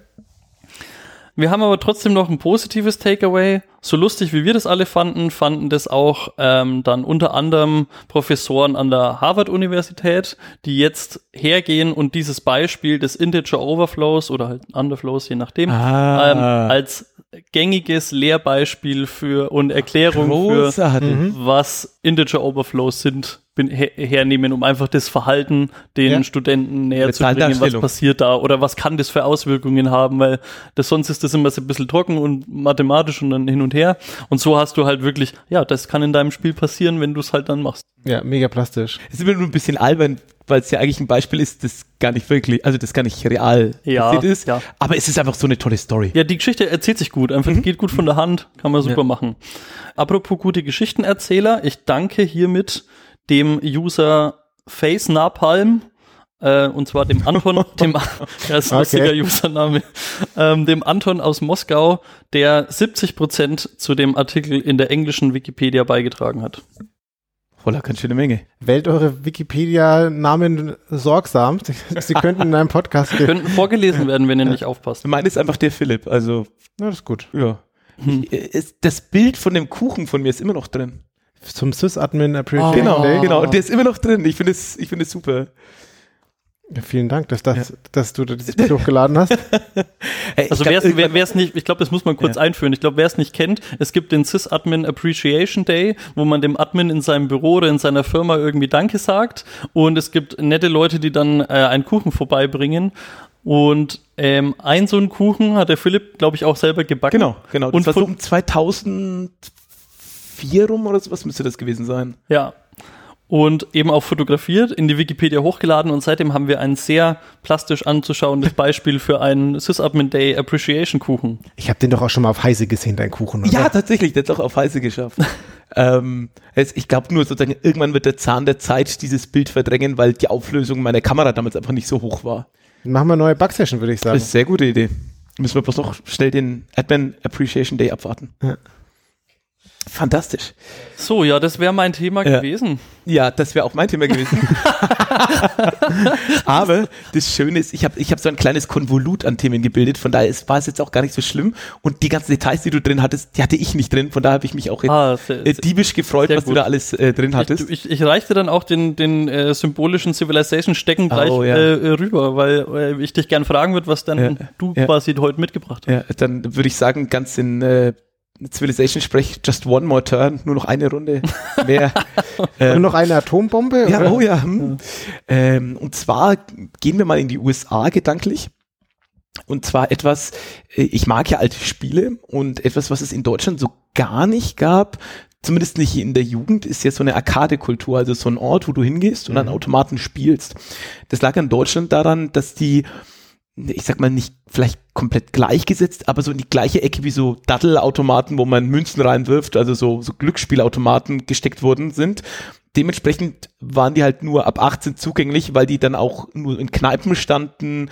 Wir haben aber trotzdem noch ein positives Takeaway. So lustig wie wir das alle fanden, fanden das auch ähm, dann unter anderem Professoren an der Harvard-Universität, die jetzt hergehen und dieses Beispiel des Integer Overflows oder halt Underflows, je nachdem, ah. ähm, als gängiges Lehrbeispiel für und Erklärung Großartig. für was Integer Overflows sind hernehmen, um einfach das Verhalten den ja. Studenten näher zu bringen, was passiert da oder was kann das für Auswirkungen haben, weil das, sonst ist das immer so ein bisschen trocken und mathematisch und dann hin und her. Und so hast du halt wirklich, ja, das kann in deinem Spiel passieren, wenn du es halt dann machst. Ja, mega plastisch. Es ist immer nur ein bisschen albern, weil es ja eigentlich ein Beispiel ist, das gar nicht wirklich, also das gar nicht real ja, ist. Ja. Aber es ist einfach so eine tolle Story. Ja, die Geschichte erzählt sich gut, einfach mhm. geht gut von der Hand, kann man super ja. machen. Apropos gute Geschichtenerzähler, ich danke hiermit dem User Face Napalm äh, und zwar dem Anton, dem, ja, ist ein lustiger Okay. Username, ähm, dem Anton aus Moskau, der 70 Prozent zu dem Artikel in der englischen Wikipedia beigetragen hat. Voller ganz schöne Menge. Wählt eure Wikipedia-Namen sorgsam. Sie, könnten in einem Podcast gehen. Könnten vorgelesen werden, wenn ihr nicht aufpasst. Meine ist einfach der Philipp, also Na, das ist gut. ja. Hm. Ich, äh, ist, das Bild von dem Kuchen von mir ist immer noch drin. Zum Sysadmin Appreciation Genau, Day. genau. Und der ist immer noch drin. Ich finde es, ich finde es super. Ja, vielen Dank, dass, das, dass du dieses Bild hochgeladen hast. Ey, ich Also wer es irgendwann- wer, es nicht, ich glaube, das muss man kurz Ja. einführen. Ich glaube, wer es nicht kennt, es gibt den Sysadmin Appreciation Day, wo man dem Admin in seinem Büro oder in seiner Firma irgendwie Danke sagt. Und es gibt nette Leute, die dann äh, einen Kuchen vorbeibringen. Und ähm, ein so einen Kuchen hat der Philipp, glaube ich, auch selber gebacken. Genau, genau. Das Und war so von- um 2004 rum oder sowas müsste das gewesen sein. Ja. Und eben auch fotografiert, in die Wikipedia hochgeladen und seitdem haben wir ein sehr plastisch anzuschauendes Beispiel für einen Sysadmin Day Appreciation Kuchen. Ich habe den doch auch schon mal auf Heise gesehen, dein Kuchen. Oder? Ja, tatsächlich, der hat es auch auf Heiße geschafft. ähm, es, ich glaube nur sozusagen, irgendwann wird der Zahn der Zeit dieses Bild verdrängen, weil die Auflösung meiner Kamera damals einfach nicht so hoch war. Machen wir eine neue Bug-Session, würde ich sagen. Das ist eine sehr gute Idee. Müssen wir bloß noch schnell den Admin Appreciation Day abwarten. Ja. Fantastisch. So, ja, das wäre mein Thema Ja. gewesen. Ja, das wäre auch mein Thema gewesen. Aber das Schöne ist, ich habe ich hab so ein kleines Konvolut an Themen gebildet, von daher war es jetzt auch gar nicht so schlimm. Und die ganzen Details, die du drin hattest, die hatte ich nicht drin, von daher habe ich mich auch jetzt Ah, sehr, äh, diebisch gefreut, was du gut. da alles äh, drin hattest. Ich, ich, ich reichte dann auch den, den äh, symbolischen Civilization-Stecken gleich Oh, ja. äh, rüber, weil äh, ich dich gern fragen würde, was dann Ja, du quasi heute mitgebracht hast. ja, dann würde ich sagen, ganz in äh, Civilization-Sprech, just one more turn, nur noch eine Runde mehr. Nur noch eine Atombombe? Ja, oder? oh ja. Hm. Ähm, und zwar gehen wir mal in die USA gedanklich. Und zwar etwas, äh, ich mag ja alte Spiele und etwas, was es in Deutschland so gar nicht gab, zumindest nicht in der Jugend, ist ja so eine Arcade-Kultur, also so ein Ort, wo du hingehst und an Automaten spielst. Das lag in Deutschland daran, dass die, ich sag mal nicht vielleicht komplett gleichgesetzt, aber so in die gleiche Ecke wie so Dattelautomaten, wo man Münzen reinwirft, also so, so Glücksspielautomaten gesteckt worden sind. Dementsprechend waren die halt nur ab 18 zugänglich, weil die dann auch nur in Kneipen standen.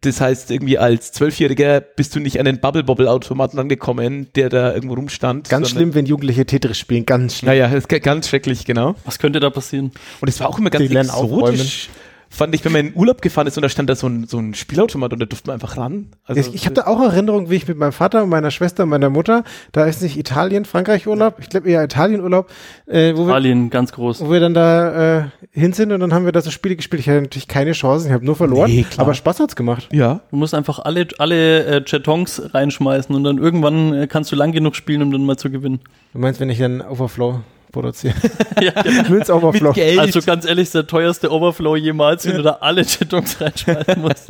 Das heißt, irgendwie als Zwölfjähriger bist du nicht an den Bubble-Bobble-Automaten angekommen, der da irgendwo rumstand. Ganz schlimm, wenn Jugendliche Tetris spielen, ganz schlimm. Naja, das ist ganz schrecklich, genau. Was könnte da passieren? Und es war auch immer ganz exotisch. Fand ich, wenn man in Urlaub gefahren ist und da stand da so ein, so ein Spielautomat und da durfte man einfach ran. Also, ich ich habe da auch Erinnerungen, wie ich mit meinem Vater und meiner Schwester und meiner Mutter, da ist nicht Italien, Frankreich Urlaub, ich glaube eher Italien Urlaub, äh, wo, wir, Alien, ganz groß. wo wir dann da äh, hin sind und dann haben wir da so Spiele gespielt. Ich hatte natürlich keine Chancen, ich habe nur verloren, Nee, klar. aber Spaß hat's gemacht. ja. Du musst einfach alle, alle äh, Jetons reinschmeißen und dann irgendwann äh, kannst du lang genug spielen, um dann mal zu gewinnen. Du meinst, wenn ich dann Overflow produziere? ja, genau. Münz Overflow. Mit Geld. Also ganz ehrlich, ist der teuerste Overflow jemals, wenn du da alle Jetons reinschmeißen musst.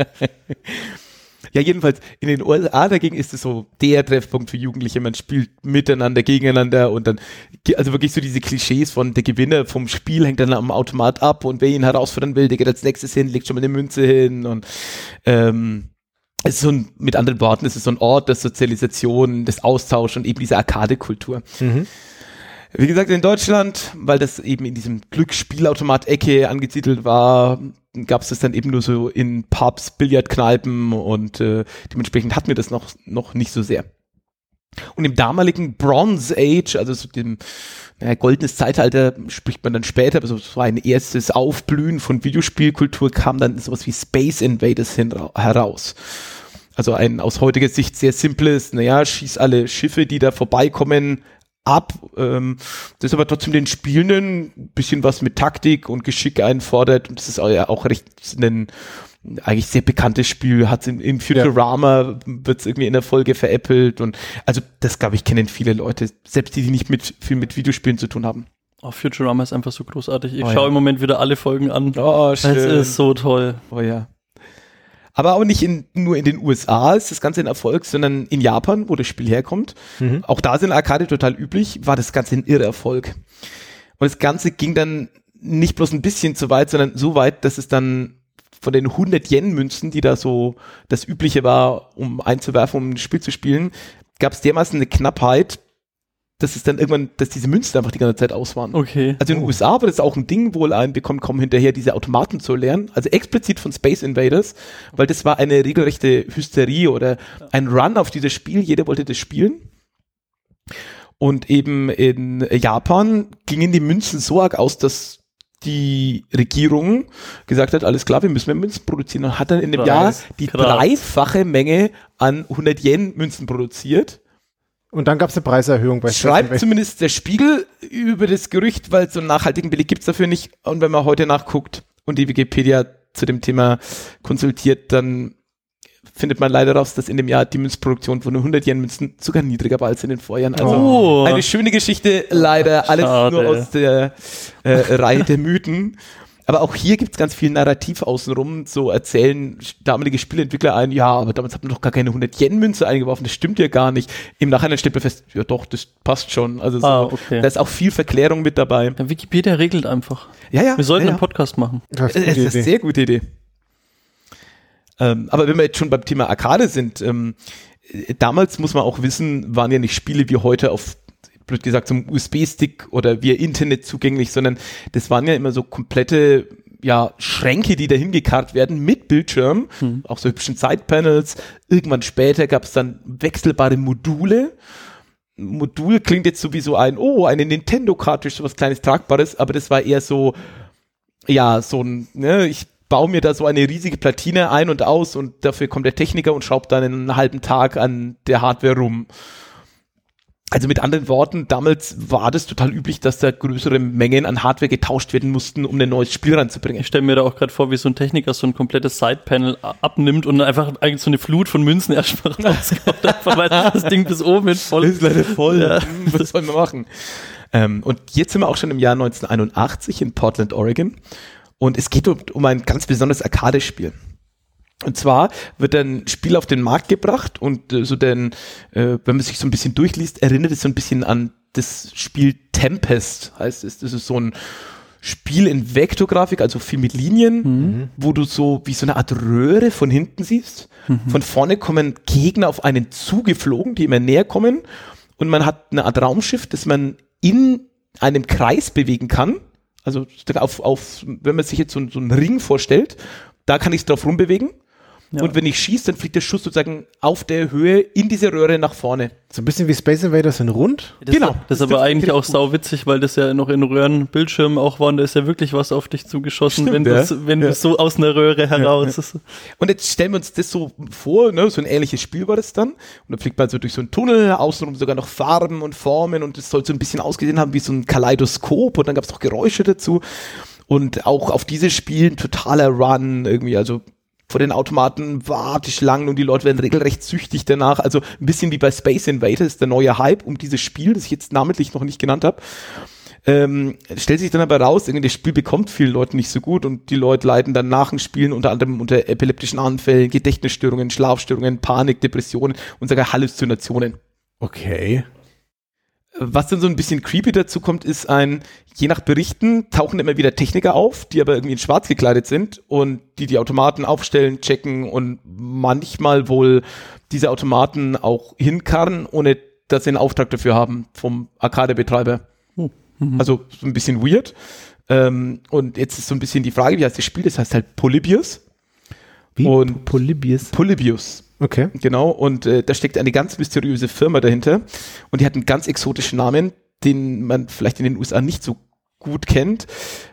Ja, jedenfalls in den USA dagegen ist es so der Treffpunkt für Jugendliche. Man spielt miteinander, gegeneinander und dann, also wirklich so diese Klischees von der Gewinner vom Spiel hängt dann am Automat ab und wer ihn herausfordern will, der geht als nächstes hin, legt schon mal eine Münze hin und ähm, es ist so ein, mit anderen Worten, es ist so ein Ort der Sozialisation, des Austauschs und eben dieser Arcade-Kultur. Mhm. Wie gesagt, in Deutschland, weil das eben in diesem Glücksspielautomat-Ecke angesiedelt war, gab es das dann eben nur so in Pubs, Billardkneipen und äh, dementsprechend hatten wir das noch, noch nicht so sehr. Und im damaligen Bronze Age, also so dem naja, goldenes Zeitalter, spricht man dann später, aber so, so ein erstes Aufblühen von Videospielkultur kam dann sowas wie Space Invaders hin, heraus. Also ein aus heutiger Sicht sehr simples, naja, schieß alle Schiffe, die da vorbeikommen, ab. Ähm, das aber trotzdem den Spielenden ein bisschen was mit Taktik und Geschick einfordert. Und das ist auch, ja auch recht ein eigentlich sehr bekanntes Spiel, hat in, in Futurama, wird es irgendwie in der Folge veräppelt und also das glaube ich kennen viele Leute, selbst die, die nicht mit viel mit Videospielen zu tun haben. Oh, Futurama ist einfach so großartig. Ich Oh, schaue ja. im Moment wieder alle Folgen an. Oh, Es ist so toll. Oh ja. Aber auch nicht in, nur in den USA ist das Ganze ein Erfolg, sondern in Japan, wo das Spiel herkommt. Mhm. Auch da sind Arcade total üblich, war das Ganze ein irrer Erfolg. Und das Ganze ging dann nicht bloß ein bisschen zu weit, sondern so weit, dass es dann von den 100 Yen-Münzen, die da so das Übliche war, um einzuwerfen, um ein Spiel zu spielen, gab es dermaßen eine Knappheit, dass es dann irgendwann, dass diese Münzen einfach die ganze Zeit aus waren. Okay. Also in den USA war das auch ein Ding, wohl ein, wir kommen, kommen hinterher, diese Automaten zu lernen, also explizit von Space Invaders, weil das war eine regelrechte Hysterie oder ein Run auf dieses Spiel, jeder wollte das spielen. Und eben in Japan gingen die Münzen so arg aus, dass die Regierung gesagt hat, alles klar, wir müssen mehr Münzen produzieren und hat dann in dem Jahr die krass. dreifache Menge an 100 Yen Münzen produziert. Und dann gab es eine Preiserhöhung bei Schreibt zumindest der Spiegel über das Gerücht, weil so einen nachhaltigen Beleg gibt's dafür nicht. Und wenn man heute nachguckt und die Wikipedia zu dem Thema konsultiert, dann findet man leider raus, dass in dem Jahr die Münzproduktion von nur 100 Yen Münzen sogar niedriger war als in den Vorjahren. Also Oh. eine schöne Geschichte, leider alles Schade. nur aus der äh, Reihe der Mythen. Aber auch hier gibt's ganz viel Narrativ außenrum. So erzählen damalige Spieleentwickler ein, ja, aber damals hat man doch gar keine 100-Yen-Münze eingeworfen, das stimmt ja gar nicht. Im Nachhinein stellt man fest, ja doch, das passt schon. Also so, Ah, okay. da ist auch viel Verklärung mit dabei. Ja, Wikipedia regelt einfach. Ja, ja. Wir sollten ja, einen Podcast machen. Das ja. ist Das eine ist eine sehr gute Idee. Ähm, aber wenn wir jetzt schon beim Thema Arcade sind, ähm, äh, damals muss man auch wissen, waren ja nicht Spiele wie heute auf blöd gesagt, zum USB-Stick oder via Internet zugänglich, sondern das waren ja immer so komplette ja, Schränke, die dahin gekarrt werden mit Bildschirm, auch so hübschen Sidepanels. Irgendwann später gab es dann wechselbare Module. Modul klingt jetzt sowieso ein, oh, eine Nintendo-Cartridge, so was kleines Tragbares, aber das war eher so, ja, so ein, ne, ich baue mir da so eine riesige Platine ein und aus und dafür kommt der Techniker und schraubt dann einen halben Tag an der Hardware rum. Also mit anderen Worten, damals war das total üblich, dass da größere Mengen an Hardware getauscht werden mussten, um ein neues Spiel ranzubringen. Ich stelle mir da auch gerade vor, wie so ein Techniker so ein komplettes Sidepanel abnimmt und einfach eigentlich so eine Flut von Münzen erstmal rauskommt, einfach weil das Ding bis oben hin voll ist leider voll. Ja. Was soll man machen? Ähm, und jetzt sind wir auch schon im Jahr 1981 in Portland, Oregon. Und es geht um, um ein ganz besonderes Arcade-Spiel. Und zwar wird ein Spiel auf den Markt gebracht und äh, so denn, äh, wenn man sich so ein bisschen durchliest, erinnert es so ein bisschen an das Spiel Tempest, heißt es. Das ist so ein Spiel in Vektorgrafik, also viel mit Linien, wo du so wie so eine Art Röhre von hinten siehst. Von vorne kommen Gegner auf einen zugeflogen, die immer näher kommen. Und man hat eine Art Raumschiff, das man in einem Kreis bewegen kann. Also auf, auf wenn man sich jetzt so, so einen Ring vorstellt, da kann ich es drauf rumbewegen. Ja. Und wenn ich schieße, dann fliegt der Schuss sozusagen auf der Höhe in diese Röhre nach vorne. So ein bisschen wie Space Invaders in rund. Das Genau. Ist, das ist Das aber trifft eigentlich genau auch sau witzig, weil das ja noch in Röhrenbildschirmen auch waren. Da ist ja wirklich was auf dich zugeschossen, Stimmt, wenn ja. du wenn Ja. du so aus einer Röhre heraus. Das- Und jetzt stellen wir uns das so vor, ne, so ein ähnliches Spiel war das dann. Und dann fliegt man so durch so einen Tunnel, außenrum sogar noch Farben und Formen und es soll so ein bisschen ausgesehen haben wie so ein Kaleidoskop und dann gab es auch Geräusche dazu. Und auch auf dieses Spiel ein totaler Run irgendwie, also vor den Automaten warte ich lang und die Leute werden regelrecht süchtig danach. Also ein bisschen wie bei Space Invaders, der neue Hype um dieses Spiel, das ich jetzt namentlich noch nicht genannt habe. Ähm, stellt sich dann aber raus, irgendwie das Spiel bekommt vielen Leuten nicht so gut und die Leute leiden dann nach dem Spielen unter anderem unter epileptischen Anfällen, Gedächtnisstörungen, Schlafstörungen, Panik, Depressionen und sogar Halluzinationen. Okay. Was dann so ein bisschen creepy dazu kommt, ist ein, je nach Berichten tauchen immer wieder Techniker auf, die aber irgendwie in schwarz gekleidet sind und die die Automaten aufstellen, checken und manchmal wohl diese Automaten auch hinkarren, ohne dass sie einen Auftrag dafür haben vom Arcade-Betreiber. Also so ein bisschen weird. Ähm, und jetzt ist so ein bisschen die Frage, wie heißt das Spiel? Das heißt halt Polybius. Wie? Und- Polybius. Polybius. Okay. Genau, und äh, da steckt eine ganz mysteriöse Firma dahinter und die hat einen ganz exotischen Namen, den man vielleicht in den USA nicht so gut kennt.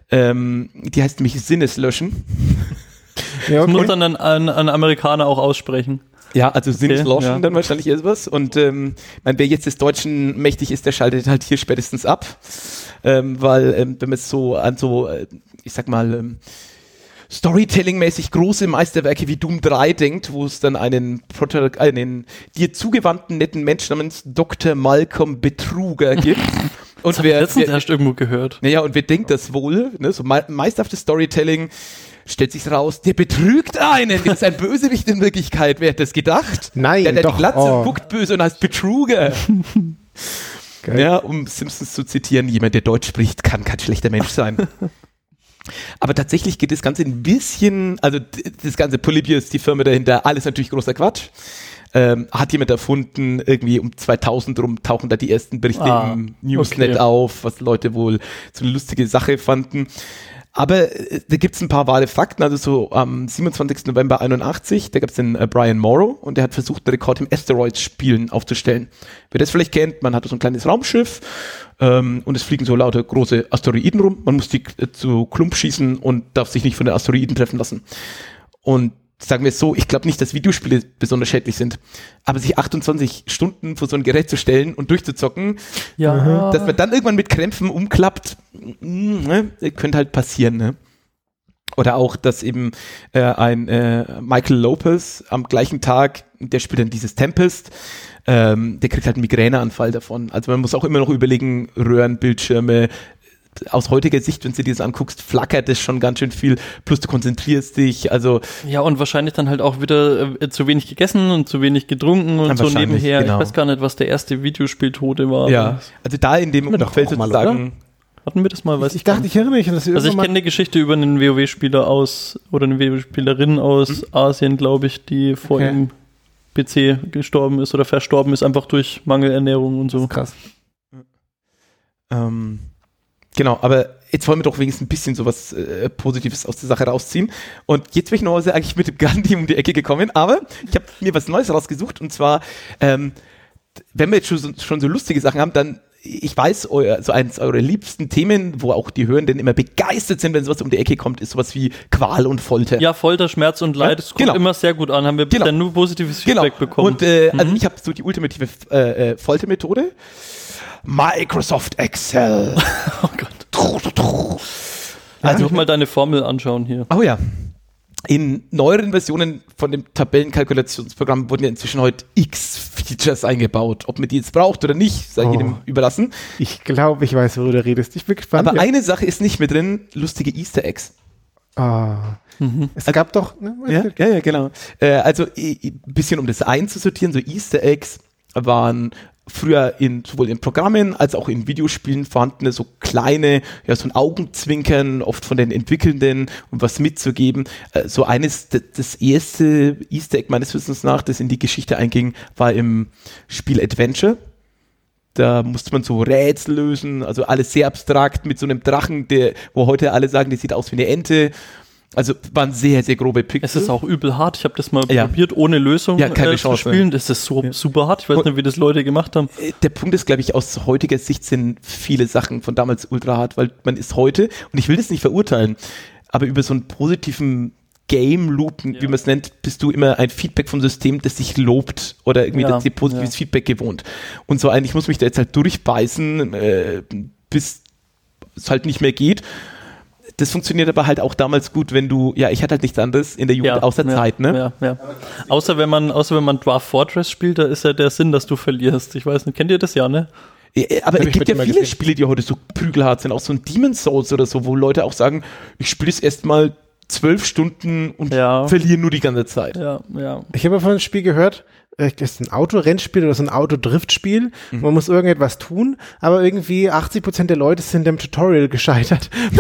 Ähm, die heißt nämlich Sinneslöschen. Ja, Das muss okay. dann ein, ein, ein Amerikaner auch aussprechen. Ja, also Sinneslöschen ja. dann wahrscheinlich etwas. Und ähm, mein, wer jetzt des Deutschen mächtig ist, der schaltet halt hier spätestens ab. Ähm, weil, ähm, wenn man es so an so, äh, ich sag mal, ähm, Storytelling-mäßig große Meisterwerke wie Doom 3 denkt, wo es dann einen, Protagon- einen dir zugewandten netten Menschen namens Dr. Malcolm Betruger gibt. Und Das wer, letztens wer, erst irgendwo gehört. naja, und wer denkt das wohl? Ne, so me meisterhaftes Storytelling stellt sich raus, der betrügt einen, der ist ein Bösewicht in Wirklichkeit. Wer hätte das gedacht? Nein, der hat doch, die Glatze oh. und guckt böse und heißt Betruger. Geil. Ja, um Simpsons zu zitieren, jemand, der Deutsch spricht, kann kein schlechter Mensch sein. Aber tatsächlich geht das Ganze ein bisschen, also das ganze Polybius, die Firma dahinter, alles natürlich großer Quatsch. ähm, hat jemand erfunden, irgendwie um 2000 rum tauchen da die ersten Berichte Ah, im Newsnet okay. auf, was Leute wohl so eine lustige Sache fanden. Aber äh, da gibt's ein paar wahre Fakten. Also so am 27. November 81, da gab's den äh, Brian Morrow und der hat versucht, einen Rekord im Asteroids-Spielen aufzustellen. Wer das vielleicht kennt, man hat so ein kleines Raumschiff ähm, und es fliegen so lauter große Asteroiden rum. Man muss die äh, zu Klump schießen und darf sich nicht von den Asteroiden treffen lassen. Und sagen wir es so, ich glaube nicht, dass Videospiele besonders schädlich sind. Aber sich 28 Stunden vor so ein Gerät zu stellen und durchzuzocken, Ja. dass man dann irgendwann mit Krämpfen umklappt, mm, ne, könnte halt passieren. Ne? Oder auch, dass eben äh, ein äh, Michael Lopez am gleichen Tag, der spielt dann dieses Tempest, ähm, der kriegt halt einen Migräneanfall davon. Also man muss auch immer noch überlegen, Röhrenbildschirme, aus heutiger Sicht, wenn du dir das anguckst, flackert es schon ganz schön viel, plus du konzentrierst dich, also Ja, und wahrscheinlich dann halt auch wieder äh, zu wenig gegessen und zu wenig getrunken und so nebenher. genau. Ich weiß gar nicht, was der erste Videospieltode war. ja, also da in dem Umfeld sozusagen, Hatten wir das mal? Weiß Ich dachte, ich erinnere mich, dass Also ich kenne eine Geschichte über einen WoW-Spieler aus, oder eine WoW-Spielerin aus Asien, glaube ich, die vor Okay. ihrem PC gestorben ist oder verstorben ist, einfach durch Mangelernährung und so. krass. Ähm, genau, aber jetzt wollen wir doch wenigstens ein bisschen sowas äh, Positives aus der Sache rausziehen. Und jetzt bin ich noch eigentlich mit dem Gandhi um die Ecke gekommen, aber ich habe mir was Neues rausgesucht und zwar, ähm, wenn wir jetzt schon so, schon so lustige Sachen haben, dann ich weiß, euer, so eines eurer liebsten Themen, wo auch die Hörenden immer begeistert sind, wenn sowas um die Ecke kommt, ist sowas wie Qual und Folter. Ja, Folter, Schmerz und Leid, das kommt genau. immer sehr gut an. Haben wir Genau. bisher nur positives Genau. Feedback bekommen. Und äh, also Mhm. ich habe so die ultimative äh, äh, Foltermethode. Microsoft Excel. oh. Also mal deine Formel anschauen hier. Oh ja. In neueren Versionen von dem Tabellenkalkulationsprogramm wurden ja inzwischen heute x Features eingebaut. Ob man die jetzt braucht oder nicht, sei Oh. jedem überlassen. Ich glaube, ich weiß, worüber du redest. Ich bin gespannt. Aber ja. eine Sache ist nicht mit drin, lustige Easter Eggs. Ah. Es gab doch. Ne, Ja, ja, ja genau. Äh, also ein bisschen um das einzusortieren, so Easter Eggs waren früher in sowohl in Programmen als auch in Videospielen vorhandene so kleine, ja so ein Augenzwinkern, oft von den Entwickelnden, um was mitzugeben. Äh, so eines, das erste Easter Egg meines Wissens nach, das in die Geschichte einging, war im Spiel Adventure. Da musste man so Rätsel lösen, also alles sehr abstrakt mit so einem Drachen, der, wo heute alle sagen, der sieht aus wie eine Ente. Also waren sehr, sehr grobe Pixel. Es ist auch übel hart. Ich habe das mal Ja. probiert, ohne Lösung Ja, keine äh, zu Chance. spielen. Das ist so super hart. Ich weiß nicht, wie das Leute gemacht haben. Äh, der Punkt ist, glaube ich, aus heutiger Sicht sind viele Sachen von damals ultra hart, weil man ist heute, und ich will das nicht verurteilen, aber über so einen positiven Game Loopen, Ja. wie man es nennt, bist du immer ein Feedback vom System, das sich lobt oder irgendwie Ja, das dir positives ja. Feedback gewohnt. Und so ein, ich muss mich da jetzt halt durchbeißen, äh, bis es halt nicht mehr geht. Das funktioniert aber halt auch damals gut, wenn du, ja, ich hatte halt nichts anderes in der Jugend außer ja, Zeit, ne? Ja, ja. Außer wenn man, außer wenn man Dwarf Fortress spielt, da ist ja der Sinn, dass du verlierst. Ich weiß nicht, kennt ihr das ja, ne? Ja, äh, Aber Hab es ich gibt ja viele gesehen. Spiele, die heute so prügelhart sind, auch so ein Demon's Souls oder so, wo Leute auch sagen, ich spiele es erstmal zwölf Stunden und Ja. verliere nur die ganze Zeit. Ja, ja. Ich habe von einem Spiel gehört, äh, das ist ein Autorennspiel oder so ein Autodriftspiel. Mhm. Man muss irgendetwas tun, aber irgendwie 80% der Leute sind im Tutorial gescheitert.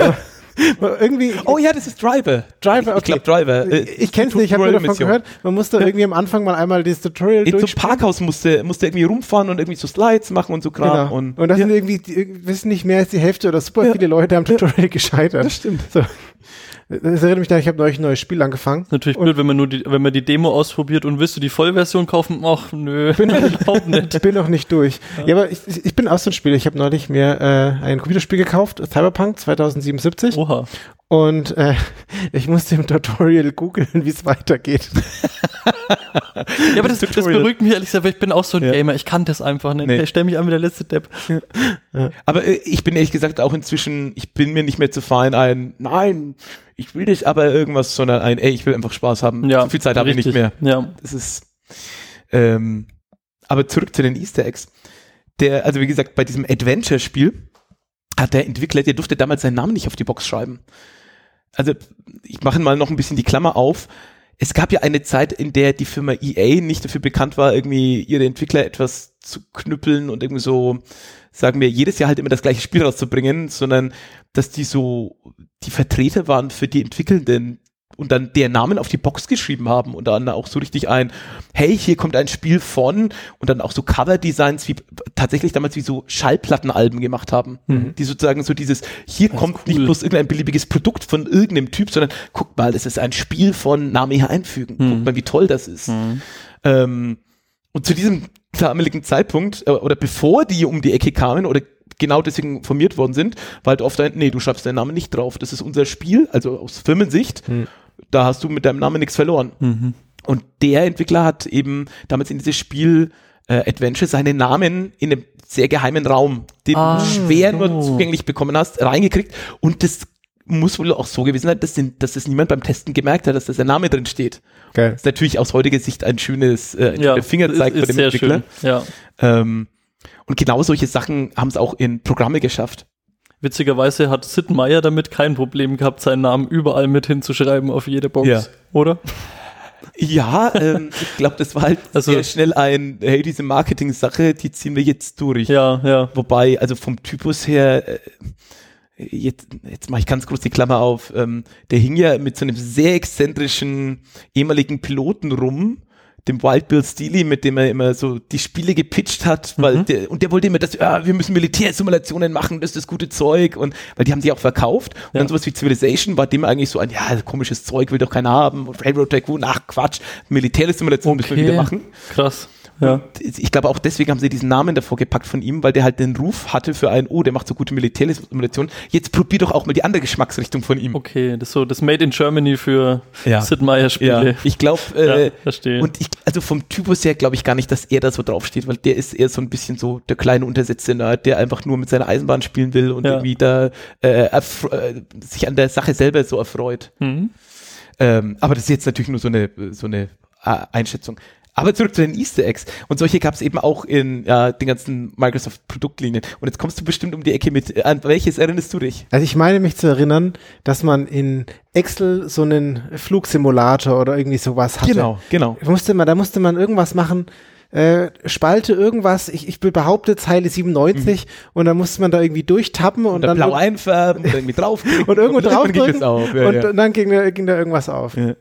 Irgendwie Oh ja, das ist Driver. Driver, Ich, ich glaube Driver. Äh, ich kenne es nicht, ich habe nur davon gehört. Man musste irgendwie am Anfang mal einmal dieses Tutorial einem durchspielen. Parkhaus musste, musste irgendwie rumfahren und irgendwie so Slides machen und so Kram. Genau. Und, Und, das ja. sind irgendwie, die, wissen nicht mehr als die Hälfte oder super Ja. viele Leute am Tutorial gescheitert. Das stimmt. So. Das erinnert mich daran, ich habe neulich ein neues Spiel angefangen. Ist natürlich blöd, wenn man nur die, wenn man die Demo ausprobiert und willst du die Vollversion kaufen? Ach, nö. Bin noch nicht, bin noch nicht durch. Ja, aber ich, ich bin auch so ein Spieler. Ich habe neulich mir äh, ein Computerspiel gekauft, Cyberpunk 2077. Oha. Und äh, ich musste im Tutorial googeln, wie es weitergeht. Ja, aber das, das beruhigt mich ehrlich gesagt, weil ich bin auch so ein Ja. Gamer. Ich kann das einfach nicht. Nee. Ich stell mich an wie der letzte Depp. Aber äh, ich bin ehrlich gesagt auch inzwischen, ich bin mir nicht mehr zu fein ein, nein, ich will nicht aber irgendwas, sondern ein, ey, ich will einfach Spaß haben. Ja, so viel Zeit habe ich nicht mehr. Ja. Das ist. Ähm, aber zurück zu den Easter Eggs. Der, also wie gesagt, bei diesem Adventure-Spiel hat der Entwickler, der durfte damals seinen Namen nicht auf die Box schreiben. Also ich mache mal noch ein bisschen die Klammer auf. Es gab ja eine Zeit, in der die Firma EA nicht dafür bekannt war, irgendwie ihre Entwickler etwas zu knüppeln und irgendwie so, sagen wir, jedes Jahr halt immer das gleiche Spiel rauszubringen, sondern dass die so die Vertreter waren für die Entwickelnden und dann der Namen auf die Box geschrieben haben und dann auch so richtig ein, hey, hier kommt ein Spiel von und dann auch so Cover-Designs wie tatsächlich damals wie so Schallplattenalben gemacht haben, mhm. die sozusagen so dieses, hier das kommt cool. nicht bloß irgendein beliebiges Produkt von irgendeinem Typ, sondern guck mal, das ist ein Spiel von Name hier einfügen. Mhm. Guck mal, wie toll das ist. Mhm. Ähm, und zu diesem damaligen Zeitpunkt äh, oder bevor die um die Ecke kamen oder genau deswegen formiert worden sind, war halt oft ein, nee, du schreibst deinen Namen nicht drauf. Das ist unser Spiel, also aus Firmensicht. Mhm da hast du mit deinem Namen nichts verloren. Mhm. Und der Entwickler hat eben damals in dieses Spiel äh, Adventure seinen Namen in einem sehr geheimen Raum, den ah, du schwer so. nur zugänglich bekommen hast, reingekriegt. Und das muss wohl auch so gewesen sein, dass, den, dass das niemand beim Testen gemerkt hat, dass da sein Name drin steht. Okay. Das ist natürlich aus heutiger Sicht ein schönes äh, ja, Fingerzeig für den Entwickler. Schön. Ja. Ähm, und genau solche Sachen haben es auch in Programme geschafft. Witzigerweise hat Sid Meier damit kein Problem gehabt, seinen Namen überall mit hinzuschreiben auf jede Box, ja. oder? Ja, ähm, ich glaube, das war halt also, sehr schnell ein, hey, diese Marketing-Sache, die ziehen wir jetzt durch. Ja, ja. Wobei, also vom Typus her, äh, jetzt, jetzt mache ich ganz kurz die Klammer auf, ähm, der hing ja mit so einem sehr exzentrischen ehemaligen Piloten rum, dem Wild Bill Steely, mit dem er immer so die Spiele gepitcht hat, weil mhm. der, und der wollte immer, dass ja, wir müssen Militärsimulationen machen, das ist das gute Zeug und weil die haben die auch verkauft und ja. dann sowas wie Civilization war dem eigentlich so ein, ja, komisches Zeug will doch keiner haben und Railroad Tycoon, ach Quatsch, Militärsimulation okay. müssen wir wieder machen. Krass. Ja. ich glaube auch deswegen haben sie diesen Namen davor gepackt von ihm, weil der halt den Ruf hatte für einen, oh, der macht so gute Militärsimulation. Jetzt probier doch auch mal die andere Geschmacksrichtung von ihm. Okay, das ist so das Made in Germany für ja. Sid Meier Spiele. Ja. Ich glaube, äh, ja, verstehe. und ich, also vom Typus her glaube ich gar nicht, dass er da so draufsteht, weil der ist eher so ein bisschen so der kleine untersetzte Nerd, der einfach nur mit seiner Eisenbahn spielen will und ja. irgendwie da äh, äh, sich an der Sache selber so erfreut. Mhm. Ähm, aber das ist jetzt natürlich nur so eine, so eine äh, Einschätzung. Aber zurück zu den Easter Eggs. Und solche gab es eben auch in ja, den ganzen Microsoft-Produktlinien. Und jetzt kommst du bestimmt um die Ecke mit, äh, an welches erinnerst du dich? Also ich meine mich zu erinnern, dass man in Excel so einen Flugsimulator oder irgendwie sowas hatte. Genau, genau. Da musste man, da musste man irgendwas machen, äh, Spalte irgendwas, ich, ich behaupte Zeile 97 mhm. und dann musste man da irgendwie durchtappen und, und dann blau einfärben und irgendwie drauf und irgendwo draufdrücken und, ja, und ja. dann ging da, ging da irgendwas auf. Ja.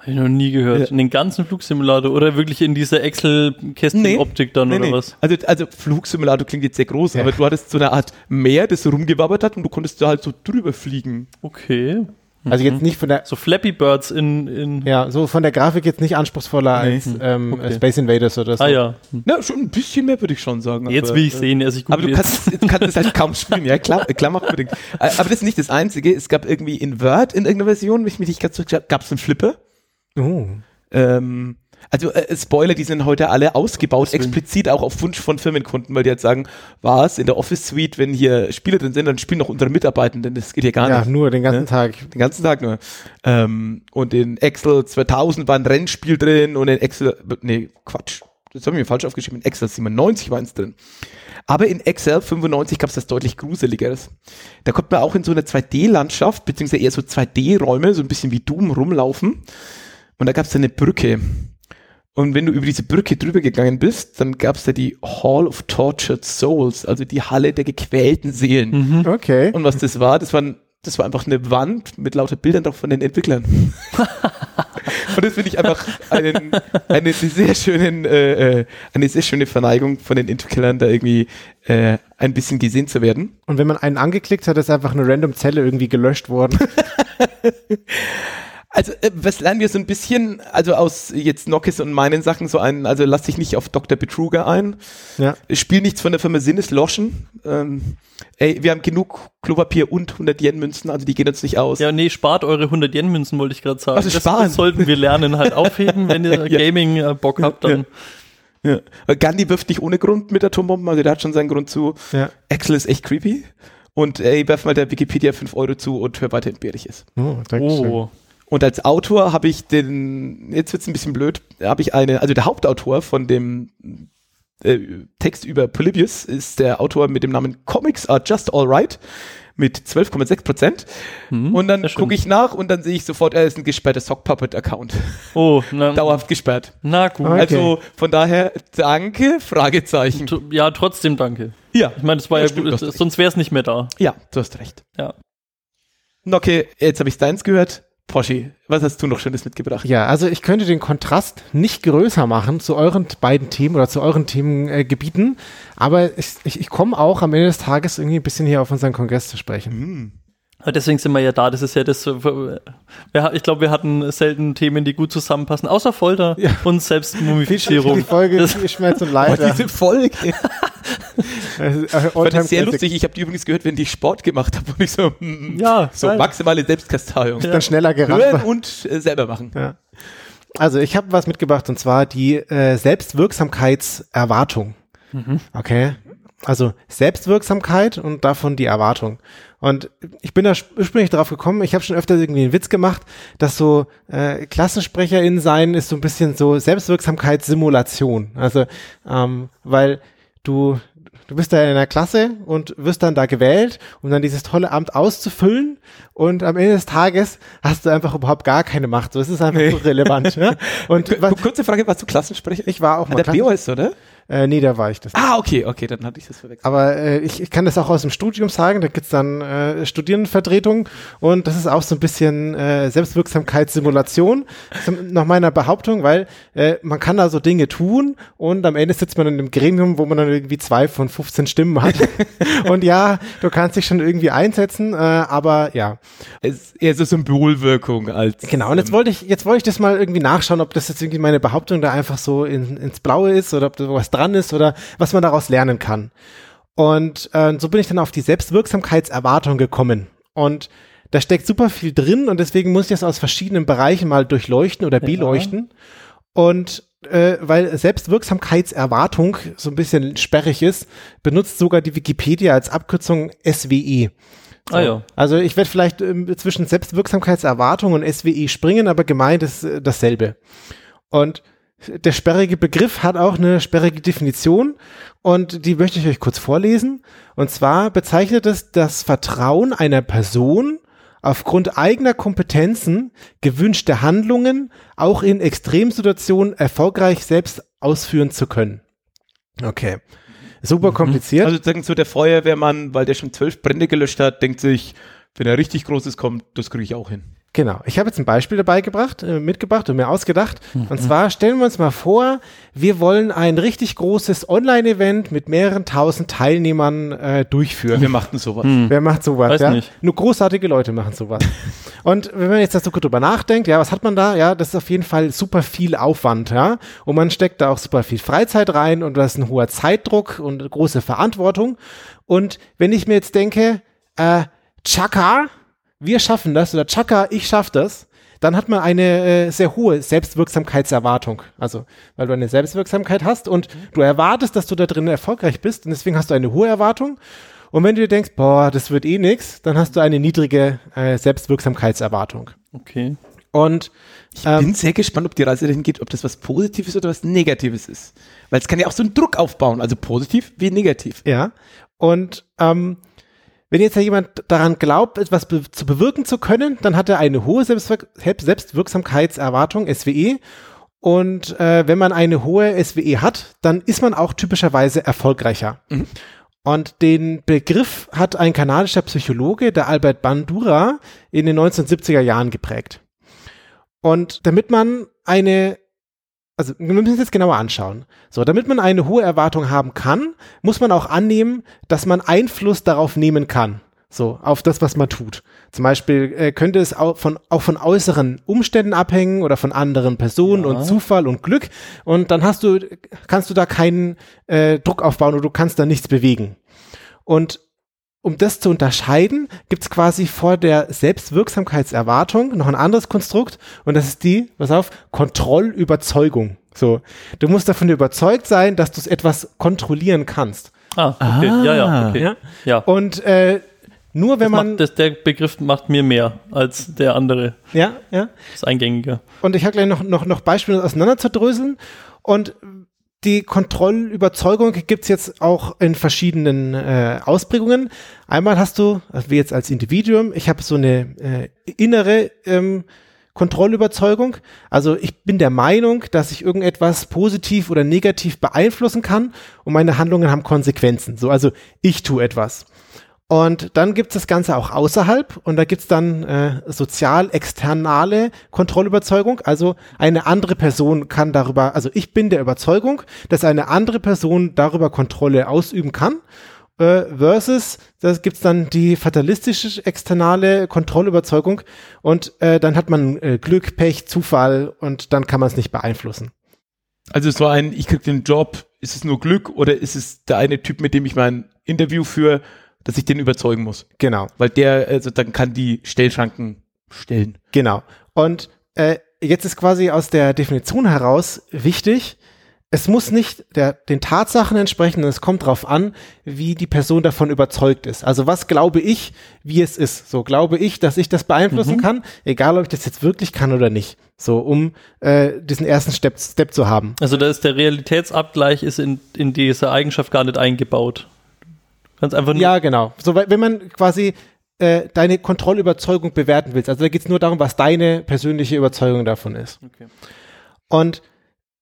Habe ich noch nie gehört. Ja. In den ganzen Flugsimulator oder wirklich in dieser Excel-Kästen-Optik nee, dann nee, oder nee. was? Also, also Flugsimulator klingt jetzt sehr groß, ja. aber du hattest so eine Art Meer, das so rumgewabbert hat und du konntest da halt so drüber fliegen. Okay. Also jetzt nicht von der so Flappy Birds in, in ja so von der Grafik jetzt nicht anspruchsvoller als ähm, okay. Space Invaders oder so. Ah ja. Na schon ein bisschen mehr würde ich schon sagen. Jetzt aber, will ich sehen, er sich gut. Aber du kannst, du kannst es halt kaum spielen, ja klar, klar macht unbedingt. Aber das ist nicht das Einzige. Es gab irgendwie in Word in irgendeiner Version, wenn ich mich nicht ganz zurück gab es einen Flipper. Oh. Ähm, also äh, Spoiler, die sind heute alle ausgebaut, explizit auch auf Wunsch von Firmenkunden, weil die halt sagen, was in der Office Suite, wenn hier Spiele drin sind, dann spielen noch unsere Mitarbeitenden, das geht hier gar ja, nicht. Ja, nur den ganzen ne? Tag. Den ganzen Tag nur. Ähm, und in Excel 2000 war ein Rennspiel drin und in Excel, nee, Quatsch, das habe ich mir falsch aufgeschrieben, in Excel 97 war eins drin. Aber in Excel 95 gab es das deutlich gruseligeres. Da konnte man auch in so einer 2D-Landschaft, beziehungsweise eher so 2D-Räume, so ein bisschen wie Doom rumlaufen und da gab es eine Brücke. Und wenn du über diese Brücke drüber gegangen bist, dann gab es da die Hall of Tortured Souls, also die Halle der gequälten Seelen. Mhm. Okay. Und was das war, das war, das war einfach eine Wand mit lauter Bildern drauf von den Entwicklern. Und das finde ich einfach einen, eine sehr schönen, äh, äh, eine sehr schöne Verneigung von den Entwicklern, da irgendwie äh, ein bisschen gesehen zu werden. Und wenn man einen angeklickt hat, ist einfach eine random Zelle irgendwie gelöscht worden. Also, äh, was lernen wir so ein bisschen, also aus jetzt Nockes und meinen Sachen so ein, also lass dich nicht auf Dr. Betruger ein. Ja. Spiel nichts von der Firma Sinnes Loschen. Ähm, ey, wir haben genug Klopapier und 100 Yen-Münzen, also die gehen uns nicht aus. Ja, nee, spart eure 100 Yen-Münzen, wollte ich gerade sagen. Also das, sparen. das sollten wir lernen, halt aufheben, wenn ihr ja. Gaming-Bock äh, habt, dann. Ja. ja. Gandhi wirft nicht ohne Grund mit Atombomben, also der hat schon seinen Grund zu. Ja. Axel ist echt creepy. Und ey, werf mal der Wikipedia 5 Euro zu und hör weiter entbehrlich ist. Oh, danke schön. Oh. Und als Autor habe ich den, jetzt wird's ein bisschen blöd, habe ich eine, also der Hauptautor von dem äh, Text über Polybius ist der Autor mit dem Namen Comics are just alright mit 12,6 Prozent. Mhm, und dann gucke ich nach und dann sehe ich sofort, er ist ein gesperrter Sockpuppet-Account. Oh, na, dauerhaft gesperrt. Na gut. Okay. Also von daher danke, Fragezeichen. Ja, trotzdem danke. Ja. Ich meine, das war ja, ja gut, sonst wäre es nicht mehr da. Ja, du hast recht. Ja. Okay, jetzt habe ich deins gehört Porsche, was hast du noch Schönes mitgebracht? Ja, also ich könnte den Kontrast nicht größer machen zu euren beiden Themen oder zu euren Themengebieten, aber ich, ich, ich komme auch am Ende des Tages irgendwie ein bisschen hier auf unseren Kongress zu sprechen. Deswegen sind wir ja da. Das ist ja das. Ich glaube, wir hatten selten Themen, die gut zusammenpassen, außer Folter Ja. und Selbstmumifizierung. die Folge Das- Schmerz und Oh, Leid. ja. diese Folge. War Alltime das sehr lustig. Ich habe die übrigens gehört, wenn ich Sport gemacht habe und ich so, mm, Ja, so maximale Selbstkasteiung. Dann schneller gerannt. Hören und äh, selber machen. Ja. Also ich habe was mitgebracht und zwar die äh, Selbstwirksamkeitserwartung. Okay. Also Selbstwirksamkeit und davon die Erwartung. Und ich bin da sp- ursprünglich drauf gekommen, ich habe schon öfter irgendwie einen Witz gemacht, dass so äh, KlassensprecherInnen sein ist so ein bisschen so Selbstwirksamkeitssimulation. Also, ähm, weil du, du bist da in einer Klasse und wirst dann da gewählt, um dann dieses tolle Amt auszufüllen und am Ende des Tages hast du einfach überhaupt gar keine Macht. So, es ist einfach Nee. irrelevant. ja? Und was, Kurze Frage, warst du Klassensprecher? ich war auch mal der Klassen- BOS, oder? Äh, nee, da war ich das. Ah, okay, okay, dann hatte ich das verwechselt. Aber äh, ich, ich kann das auch aus dem Studium sagen, da gibt's dann äh, Studierendenvertretung und das ist auch so ein bisschen äh, Selbstwirksamkeitssimulation, nach meiner Behauptung, weil äh, man kann da so Dinge tun und am Ende sitzt man in einem Gremium, wo man dann irgendwie zwei von 15 Stimmen hat. und ja, du kannst dich schon irgendwie einsetzen, äh, aber ja. Es ist eher so Symbolwirkung als. Genau, und jetzt wollte ich, jetzt wollte ich das mal irgendwie nachschauen, ob das jetzt irgendwie meine Behauptung da einfach so in, ins Blaue ist oder ob da was dran ist oder was man daraus lernen kann. Und äh, so bin ich dann auf die Selbstwirksamkeitserwartung gekommen. Und da steckt super viel drin und deswegen muss ich das aus verschiedenen Bereichen mal durchleuchten oder beleuchten. Und äh, weil Selbstwirksamkeitserwartung so ein bisschen sperrig ist, benutzt sogar die Wikipedia als Abkürzung SWE. Ah ja. Also ich werde vielleicht ähm, zwischen Selbstwirksamkeitserwartung und SWE springen, aber gemeint ist äh, dasselbe. Und der sperrige Begriff hat auch eine sperrige Definition und die möchte ich euch kurz vorlesen. Und zwar bezeichnet es das Vertrauen einer Person aufgrund eigener Kompetenzen gewünschte Handlungen auch in Extremsituationen erfolgreich selbst ausführen zu können. Okay. Super kompliziert. Also sagen so der Feuerwehrmann, weil der schon zwölf Brände gelöscht hat, denkt sich, wenn er richtig Großes kommt, das kriege ich auch hin. Genau. Ich habe jetzt ein Beispiel dabei gebracht, äh, mitgebracht und mir ausgedacht. Und zwar stellen wir uns mal vor, wir wollen ein richtig großes Online-Event mit mehreren tausend Teilnehmern äh, durchführen. Wir machten sowas. Wer macht sowas? Weiß ja? nicht. Nur großartige Leute machen sowas. und wenn man jetzt da so gut drüber nachdenkt, ja, was hat man da? Ja, das ist auf jeden Fall super viel Aufwand, ja. Und man steckt da auch super viel Freizeit rein und das ist ein hoher Zeitdruck und große Verantwortung. Und wenn ich mir jetzt denke, äh, Chaka, wir schaffen das oder Chaka, ich schaff das, dann hat man eine äh, sehr hohe Selbstwirksamkeitserwartung. Also, weil du eine Selbstwirksamkeit hast und du erwartest, dass du da drin erfolgreich bist und deswegen hast du eine hohe Erwartung. Und wenn du dir denkst, boah, das wird eh nix, dann hast du eine niedrige äh, Selbstwirksamkeitserwartung. Okay. Und Ich ähm, bin sehr gespannt, ob die Reise dahin geht, ob das was Positives oder was Negatives ist. Weil es kann ja auch so einen Druck aufbauen, also positiv wie negativ. Ja. Und ähm, wenn jetzt ja jemand daran glaubt, etwas be zu bewirken zu können, dann hat er eine hohe Selbstwirk Selbst- Selbstwirksamkeitserwartung, SWE. Und äh, wenn man eine hohe SWE hat, dann ist man auch typischerweise erfolgreicher. Und den Begriff hat ein kanadischer Psychologe, der Albert Bandura, in den 1970er Jahren geprägt. Und damit man eine, also wir müssen es jetzt genauer anschauen. So, damit man eine hohe Erwartung haben kann, muss man auch annehmen, dass man Einfluss darauf nehmen kann. So, auf das, was man tut. Zum Beispiel äh, könnte es auch von, auch von äußeren Umständen abhängen oder von anderen Personen Ja. und Zufall und Glück. Und dann hast du, kannst du da keinen äh, Druck aufbauen oder du kannst da nichts bewegen. Und um das zu unterscheiden, gibt es quasi vor der Selbstwirksamkeitserwartung noch ein anderes Konstrukt und das ist die, pass auf, Kontrollüberzeugung. So, du musst davon überzeugt sein, dass du es etwas kontrollieren kannst. Ah, okay. Ja, ja, okay. Ja? Ja. Und äh, nur wenn Das man, macht, das, der Begriff macht mir mehr als der andere. ja, ja. Das Eingängige. Und ich habe gleich noch, noch, noch Beispiele auseinanderzudröseln. Und die Kontrollüberzeugung gibt's jetzt auch in verschiedenen äh, Ausprägungen. Einmal hast du, also wie jetzt als Individuum, ich habe so eine äh, innere ähm, Kontrollüberzeugung. Also ich bin der Meinung, dass ich irgendetwas positiv oder negativ beeinflussen kann und meine Handlungen haben Konsequenzen. So, also ich tue etwas. Und dann gibt es das Ganze auch außerhalb und da gibt es dann äh, sozial-externale Kontrollüberzeugung. Also eine andere Person kann darüber, also ich bin der Überzeugung, dass eine andere Person darüber Kontrolle ausüben kann. Äh, versus, das gibt's dann die fatalistische externe Kontrollüberzeugung und äh, dann hat man äh, Glück, Pech, Zufall und dann kann man es nicht beeinflussen. Also so ein, ich krieg den Job, ist es nur Glück oder ist es der eine Typ, mit dem ich mein Interview führe, dass ich den überzeugen muss? Genau. Weil der also dann kann die Stellschranken stellen. Genau. Und äh, jetzt ist quasi aus der Definition heraus wichtig, es muss nicht der, den Tatsachen entsprechen, es kommt darauf an, wie die Person davon überzeugt ist. Also was glaube ich, wie es ist. So glaube ich, dass ich das beeinflussen Mhm. kann, egal ob ich das jetzt wirklich kann oder nicht. So, um äh, diesen ersten Step, Step zu haben. Also da ist der Realitätsabgleich ist in, in diese Eigenschaft gar nicht eingebaut. Kannst einfach nur Ja, genau. So, wenn man quasi äh, deine Kontrollüberzeugung bewerten willst, also da geht es nur darum, was deine persönliche Überzeugung davon ist. Okay. Und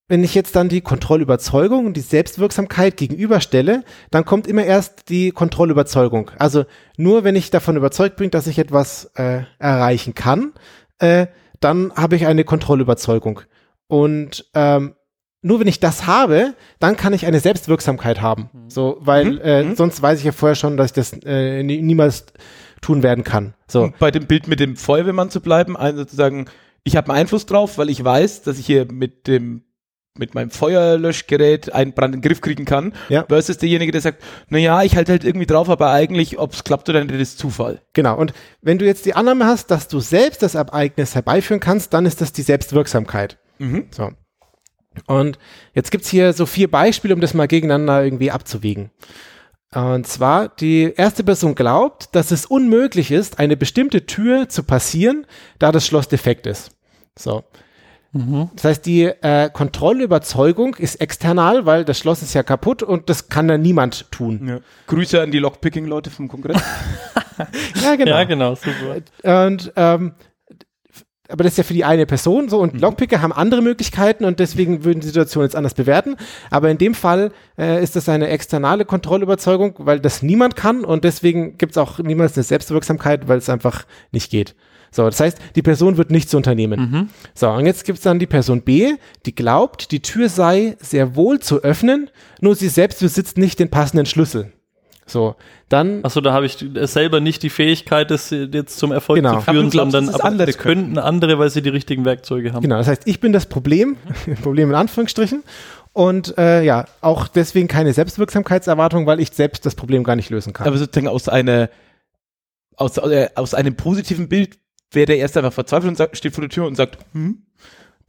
wenn ich jetzt dann die Kontrollüberzeugung und die Selbstwirksamkeit gegenüberstelle, dann kommt immer erst die Kontrollüberzeugung. Also nur wenn ich davon überzeugt bin, dass ich etwas äh, erreichen kann, äh, dann habe ich eine Kontrollüberzeugung. Und ähm, nur wenn ich das habe, dann kann ich eine Selbstwirksamkeit haben. So, weil Mhm. äh, Mhm. sonst weiß ich ja vorher schon, dass ich das äh, nie, niemals tun werden kann. So. Um bei dem Bild mit dem Feuerwehrmann zu bleiben, also sozusagen, ich habe einen Einfluss drauf, weil ich weiß, dass ich hier mit dem mit meinem Feuerlöschgerät einen Brand in den Griff kriegen kann, Ja. versus derjenige, der sagt, na ja, ich halte halt irgendwie drauf, aber eigentlich, ob es klappt oder nicht, das ist Zufall. Genau. Und wenn du jetzt die Annahme hast, dass du selbst das Ereignis herbeiführen kannst, dann ist das die Selbstwirksamkeit. Mhm. So. Und jetzt gibt's hier so vier Beispiele, um das mal gegeneinander irgendwie abzuwiegen. Und zwar, die erste Person glaubt, dass es unmöglich ist, eine bestimmte Tür zu passieren, da das Schloss defekt ist. So. Mhm. Das heißt, die äh, Kontrollüberzeugung ist external, weil das Schloss ist ja kaputt und das kann dann niemand tun. Ja. Grüße an die Lockpicking-Leute vom Kongress. Ja, genau. Ja, genau, super. Und ähm, aber das ist ja für die eine Person so und Mhm. Lockpicker haben andere Möglichkeiten und deswegen würden die Situation jetzt anders bewerten. Aber in dem Fall äh, ist das eine externe Kontrollüberzeugung, weil das niemand kann und deswegen gibt es auch niemals eine Selbstwirksamkeit, weil es einfach nicht geht. So, das heißt, die Person wird nichts unternehmen. Mhm. So, und jetzt gibt es dann die Person B, die glaubt, die Tür sei sehr wohl zu öffnen, nur sie selbst besitzt nicht den passenden Schlüssel. So, dann Achso, da habe ich selber nicht die Fähigkeit, das jetzt zum Erfolg Genau. zu führen, glaubst, sondern aber andere das könnten andere, weil sie die richtigen Werkzeuge haben. Genau, das heißt, ich bin das Problem, Problem in Anführungsstrichen. Und äh, ja, auch deswegen keine Selbstwirksamkeitserwartung, weil ich selbst das Problem gar nicht lösen kann. aber sozusagen aus einer, aus, äh, aus einem positiven Bild wäre der erste einfach verzweifelt und sagt, steht vor der Tür und sagt, hm?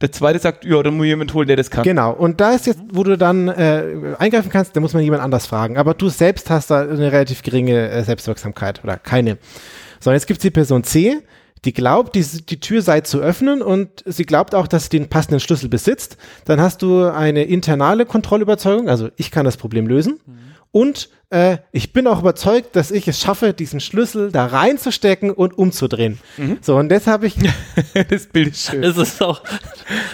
Der zweite sagt, ja, dann muss ich jemand holen, der das kann. genau, und da ist jetzt, wo du dann äh, eingreifen kannst, da muss man jemand anders fragen. Aber du selbst hast da eine relativ geringe äh, Selbstwirksamkeit oder keine. So, und jetzt gibt es die Person C, die glaubt, die, die Tür sei zu öffnen und sie glaubt auch, dass sie den passenden Schlüssel besitzt. Dann hast du eine internale Kontrollüberzeugung, also ich kann das Problem lösen. Und äh, ich bin auch überzeugt, dass ich es schaffe, diesen Schlüssel da reinzustecken und umzudrehen. So, und das habe ich, das Bild ist schön. Es ist auch,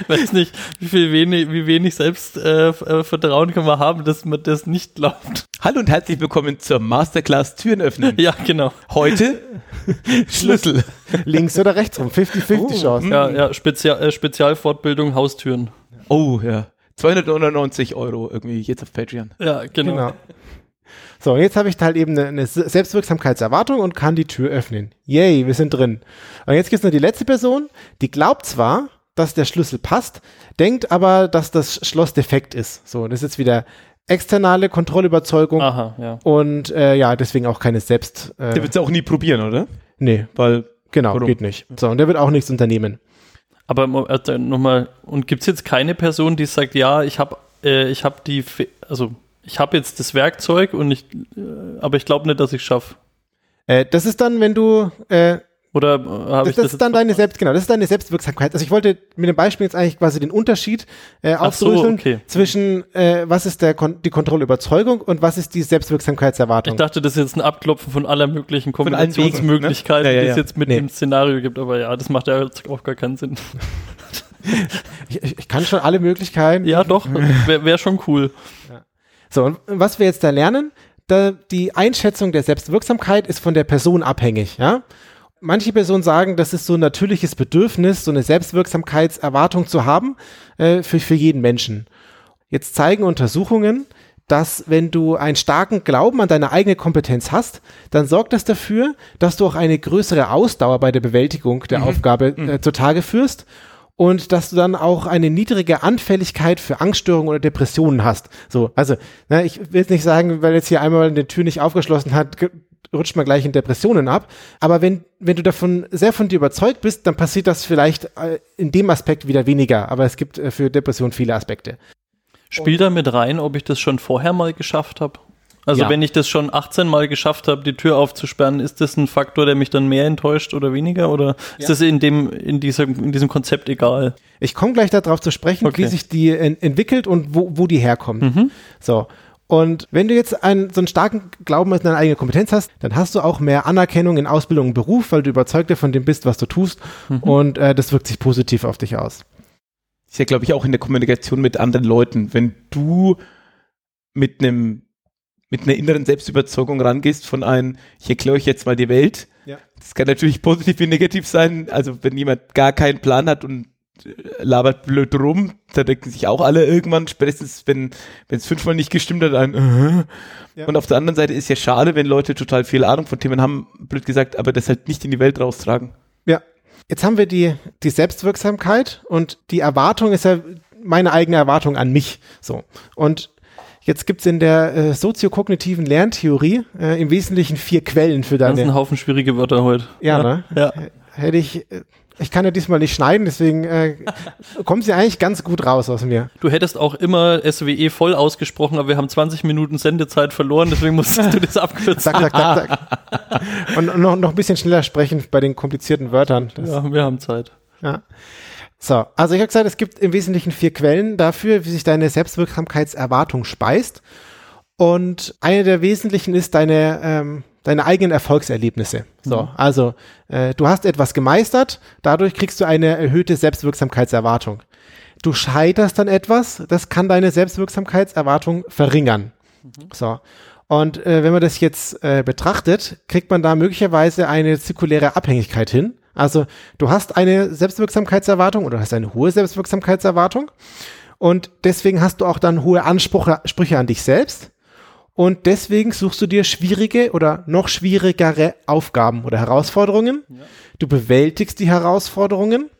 ich weiß nicht, wie viel wenig, wie wenig Selbstvertrauen äh, Vertrauen kann man haben, dass man das nicht glaubt. Hallo und herzlich willkommen zur Masterclass Türen öffnen. Ja, genau. Heute Schlüssel. links oder rechts rum, 50-50 Chance. Ja, ja, Spezial, äh, Spezialfortbildung, Haustüren. Oh ja. 299 Euro irgendwie jetzt auf Patreon. Ja, genau. Genau. So, und jetzt habe ich halt eben eine, eine Selbstwirksamkeitserwartung und kann die Tür öffnen. Yay, wir sind drin. Und jetzt gibt es noch die letzte Person, die glaubt zwar, dass der Schlüssel passt, denkt aber, dass das Schloss defekt ist. So, das ist jetzt wieder externe Kontrollüberzeugung Aha, ja. und äh, ja, deswegen auch keine Selbst. Der Äh, wird es auch nie probieren, oder? nee, Weil genau, Warum? geht nicht. So, und der wird auch nichts unternehmen. Aber äh, nochmal, und gibt es jetzt keine Person, die sagt, ja, ich habe äh, ich hab die, Fä- also ich habe jetzt das Werkzeug und ich, äh, aber ich glaube nicht, dass ich schaffe. Äh, das ist dann, wenn du äh, Oder äh, habe Das, ich das das, ist dann deine Selbst, genau, das ist deine Selbstwirksamkeit. Also ich wollte mit dem Beispiel jetzt eigentlich quasi den Unterschied äh, Ach so, aufdröseln okay. zwischen äh, was ist der Kon die Kontrollüberzeugung und was ist die Ich Selbstwirksamkeitserwartung. dachte, das ist jetzt ein Abklopfen von aller möglichen Wegen, Kombinationsmöglichkeiten, ne? Ja, ja, die es ja. jetzt mit Nee. dem Szenario gibt. Aber ja, das macht ja auch gar keinen Sinn. Ich, ich, ich kann schon alle Möglichkeiten. Ja, doch, wäre wär schon cool. So, und was wir jetzt da lernen, da, die Einschätzung der Selbstwirksamkeit ist von der Person abhängig, ja. Manche Personen sagen, das ist so ein natürliches Bedürfnis, so eine Selbstwirksamkeitserwartung zu haben äh, für, für jeden Menschen. Jetzt zeigen Untersuchungen, dass wenn du einen starken Glauben an deine eigene Kompetenz hast, dann sorgt das dafür, dass du auch eine größere Ausdauer bei der Bewältigung der mhm. Aufgabe äh, mhm. zutage führst und dass du dann auch eine niedrige Anfälligkeit für Angststörungen oder Depressionen hast. So, also, ne, ich will jetzt nicht sagen, weil jetzt hier einmal eine Tür nicht aufgeschlossen hat, rutscht man gleich in Depressionen ab. Aber wenn, wenn du davon sehr von dir überzeugt bist, dann passiert das vielleicht äh, in dem Aspekt wieder weniger. Aber es gibt äh, für Depressionen viele Aspekte. Spielt da mit rein, ob ich das schon vorher mal geschafft habe? Also ja. wenn ich das schon 18 Mal geschafft habe, die Tür aufzusperren, ist das ein Faktor, der mich dann mehr enttäuscht oder weniger? Oder ist ja. das in dem, in diesem, in diesem Konzept egal? Ich komme gleich darauf zu sprechen, okay. wie sich die en entwickelt und wo, wo die herkommt. Mhm. So. Und wenn du jetzt einen, so einen starken Glauben an deine eigene Kompetenz hast, dann hast du auch mehr Anerkennung in Ausbildung und Beruf, weil du überzeugt von dem bist, was du tust. Mhm. Und äh, das wirkt sich positiv auf dich aus. Ist ja, glaube ich, auch in der Kommunikation mit anderen Leuten. Wenn du mit einem mit einer inneren Selbstüberzeugung rangehst von einem, ich erkläre euch jetzt mal die Welt. Ja. Das kann natürlich positiv wie negativ sein. Also wenn jemand gar keinen Plan hat und labert blöd rum, da denken sich auch alle irgendwann, spätestens wenn wenn es fünfmal nicht gestimmt hat, ein uh ja. und auf der anderen Seite ist ja schade, wenn Leute total viel Ahnung von Themen haben, blöd gesagt, aber das halt nicht in die Welt raustragen. Ja, jetzt haben wir die die Selbstwirksamkeit und die Erwartung ist ja meine eigene Erwartung an mich, so und Jetzt gibt's in der äh, soziokognitiven Lerntheorie äh, im Wesentlichen vier Quellen für deine. Das ist ein Haufen schwierige Wörter heute. Ja, ja. ne? Ja. Hätte ich, äh, ich kann ja diesmal nicht schneiden, deswegen äh, kommt sie eigentlich ganz gut raus aus mir. Du hättest auch immer SWE voll ausgesprochen, aber wir haben 20 Minuten Sendezeit verloren, deswegen musstest du das abkürzen. Zack, zack, zack, zack. Und noch, noch ein bisschen schneller sprechen bei den komplizierten Wörtern. Das, ja, wir haben Zeit. Ja. So, also ich habe gesagt, es gibt im Wesentlichen vier Quellen dafür, wie sich deine Selbstwirksamkeitserwartung speist. Und eine der wesentlichen ist deine ähm, deine eigenen Erfolgserlebnisse. So, mhm. also äh, du hast etwas gemeistert, dadurch kriegst du eine erhöhte Selbstwirksamkeitserwartung. Du scheiterst dann etwas, das kann deine Selbstwirksamkeitserwartung verringern. Mhm. So. Und äh, wenn man das jetzt äh, betrachtet, kriegt man da möglicherweise eine zirkuläre Abhängigkeit hin. Also du hast eine Selbstwirksamkeitserwartung oder hast eine hohe Selbstwirksamkeitserwartung und deswegen hast du auch dann hohe Ansprüche, Ansprüche an dich selbst und deswegen suchst du dir schwierige oder noch schwierigere Aufgaben oder Herausforderungen. Ja. Du bewältigst die Herausforderungen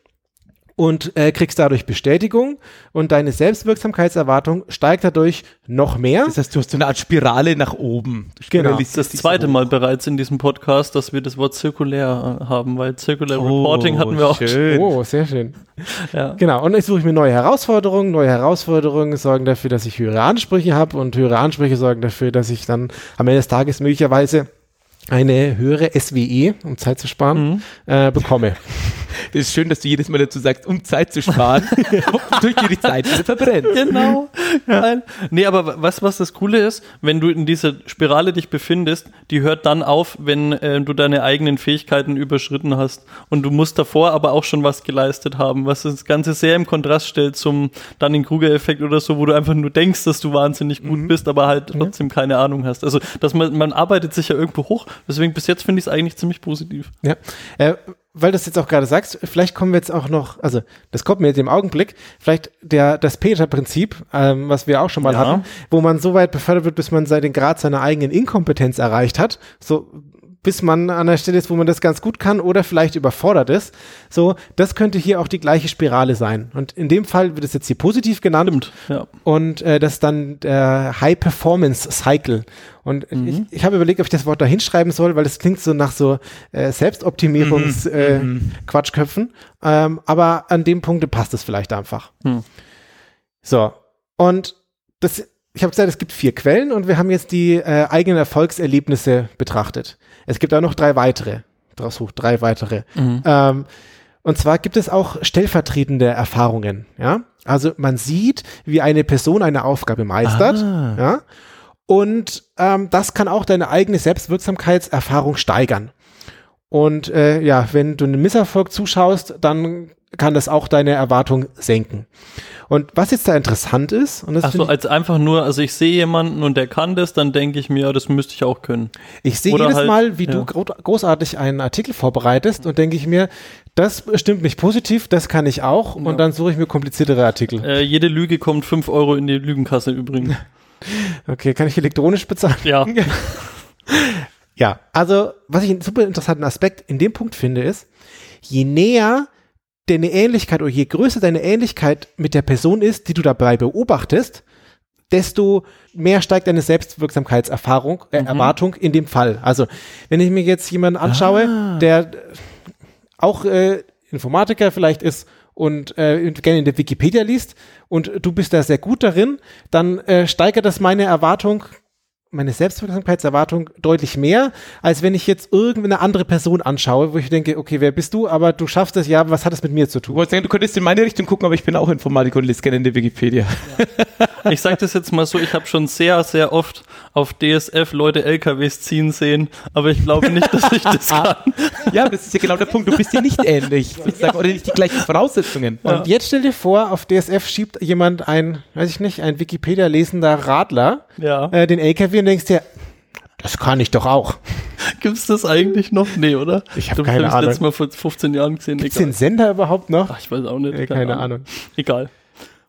und äh, kriegst dadurch Bestätigung und deine Selbstwirksamkeitserwartung steigt dadurch noch mehr. Das heißt, du hast so eine Art Spirale nach oben. Genau. Das, das zweite Mal bereits in diesem Podcast, dass wir das Wort zirkulär äh, haben, weil Circular oh, Reporting hatten wir auch schön. Oh, sehr schön. ja. Genau. Und ich suche mir neue Herausforderungen. Neue Herausforderungen sorgen dafür, dass ich höhere Ansprüche habe und höhere Ansprüche sorgen dafür, dass ich dann am Ende des Tages möglicherweise eine höhere SWE, um Zeit zu sparen, mhm. äh, bekomme. Das ist schön, dass du jedes Mal dazu sagst, um Zeit zu sparen, durch die Zeit wieder verbrennt. Genau. Ja. Nee, aber was, was das Coole ist, wenn du in dieser Spirale dich befindest, die hört dann auf, wenn äh, du deine eigenen Fähigkeiten überschritten hast. Und du musst davor aber auch schon was geleistet haben, was das Ganze sehr im Kontrast stellt zum Dunning-Kruger-Effekt oder so, wo du einfach nur denkst, dass du wahnsinnig gut mhm. bist, aber halt trotzdem ja. keine Ahnung hast. Also, dass man, man arbeitet sich ja irgendwo hoch. Deswegen bis jetzt finde ich es eigentlich ziemlich positiv. Ja. Äh, weil du es jetzt auch gerade sagst, vielleicht kommen wir jetzt auch noch, also das kommt mir jetzt im Augenblick, vielleicht der, das Peter-Prinzip, ähm, was wir auch schon mal ja. hatten, wo man so weit befördert wird, bis man den Grad seiner eigenen Inkompetenz erreicht hat. So bis man an der Stelle ist, wo man das ganz gut kann oder vielleicht überfordert ist. So, das könnte hier auch die gleiche Spirale sein. Und in dem Fall wird es jetzt hier positiv genannt. Stimmt, ja. Und äh, das ist dann der High Performance Cycle. Und mhm. ich, ich habe überlegt, ob ich das Wort da hinschreiben soll, weil es klingt so nach so äh, Selbstoptimierungs-Quatschköpfen. Mhm. Äh, mhm. ähm, aber an dem Punkt passt es vielleicht einfach. Mhm. So. Und das ich habe gesagt, es gibt vier Quellen und wir haben jetzt die äh, eigenen Erfolgserlebnisse betrachtet. Es gibt auch noch drei weitere. Draus hoch, drei weitere. Mhm. Ähm, und zwar gibt es auch stellvertretende Erfahrungen. Ja, also man sieht, wie eine Person eine Aufgabe meistert. Ah. Ja, und ähm, das kann auch deine eigene Selbstwirksamkeitserfahrung steigern. Und äh, ja, wenn du einen Misserfolg zuschaust, dann kann das auch deine Erwartung senken. Und was jetzt da interessant ist, und das Achso, finde als einfach nur, also ich sehe jemanden und der kann das, dann denke ich mir, ja, das müsste ich auch können. ich, sehe oder jedes halt- Mal, wie ja. du gro großartig einen Artikel vorbereitest und denke ich mir, das stimmt mich positiv, das kann ich auch und dann suche ich mir kompliziertere Artikel. Äh, jede Lüge kommt 5 Euro in die Lügenkasse übrigens. Okay, kann ich elektronisch bezahlen? Ja. Ja, also was ich einen super interessanten Aspekt in dem Punkt finde, ist, je näher deine Ähnlichkeit oder je größer deine Ähnlichkeit mit der Person ist, die du dabei beobachtest, desto mehr steigt deine Selbstwirksamkeitserfahrung, äh, Erwartung in dem Fall. Also, wenn ich mir jetzt jemanden anschaue, der äh, auch äh, Informatiker vielleicht ist und äh, gerne in der Wikipedia liest und du bist da sehr gut darin, dann äh, steigert das meine Erwartung, meine Selbstwirksamkeitserwartung deutlich mehr, als wenn ich jetzt irgendeine andere Person anschaue, wo ich denke, okay, wer bist du? Aber du schaffst es ja, was hat das mit mir zu tun? sagen, du könntest in meine Richtung gucken, aber ich bin auch Informatiker und lese gerne in der Wikipedia. Ich sage das jetzt mal so, ich habe schon sehr, sehr oft auf DSF Leute LKWs ziehen sehen, aber ich glaube nicht, dass ich das kann. ja, das ist ja genau der Punkt. Du bist dir nicht ähnlich, sozusagen, oder nicht die gleichen Voraussetzungen. Und jetzt stell dir vor, auf DSF schiebt jemand ein, weiß ich nicht, ein Wikipedia-lesender Radler Ja. äh, den LKW und denkst dir, das kann ich doch auch. Gibt's das eigentlich noch? Nee, oder? Ich hab Du keine hast Ahnung. letztes Mal vor 15 Jahren gesehen. Gibt's den Sender überhaupt noch? Ach, ich weiß auch nicht. Äh, keine Ahnung. Egal.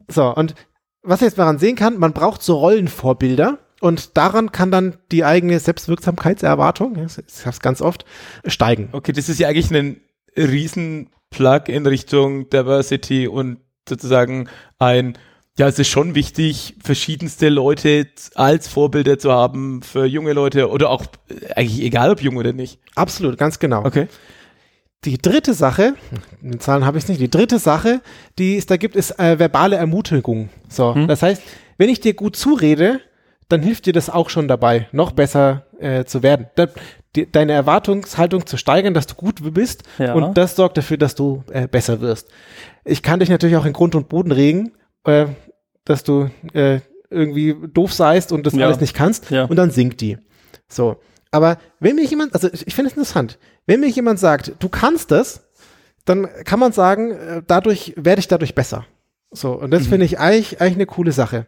So, und was jetzt daran sehen kann, man braucht so Rollenvorbilder und daran kann dann die eigene Selbstwirksamkeitserwartung, ich hab's ganz oft, steigen. Okay, das ist ja eigentlich ein riesen Plug in Richtung Diversity und sozusagen ein, ja, es ist schon wichtig, verschiedenste Leute als Vorbilder zu haben für junge Leute oder auch äh, eigentlich egal ob jung oder nicht. Absolut, ganz genau. Okay. Die dritte Sache, in den Zahlen habe ich nicht, die dritte Sache, die es da gibt, ist äh, verbale Ermutigung. So, das heißt, wenn ich dir gut zurede, dann hilft dir das auch schon dabei, noch besser äh, zu werden. Da, die, deine Erwartungshaltung zu steigern, dass du gut bist Ja. und das sorgt dafür, dass du äh, besser wirst. Ich kann dich natürlich auch in Grund und Boden regen, äh, dass du äh, irgendwie doof seist und das Ja. alles nicht kannst Ja. und dann sinkt die. So. Aber wenn mir jemand, also ich, ich finde es interessant, wenn mir jemand sagt, du kannst das, dann kann man sagen, äh, dadurch werde ich dadurch besser. So, und das finde ich eigentlich, eigentlich eine coole Sache.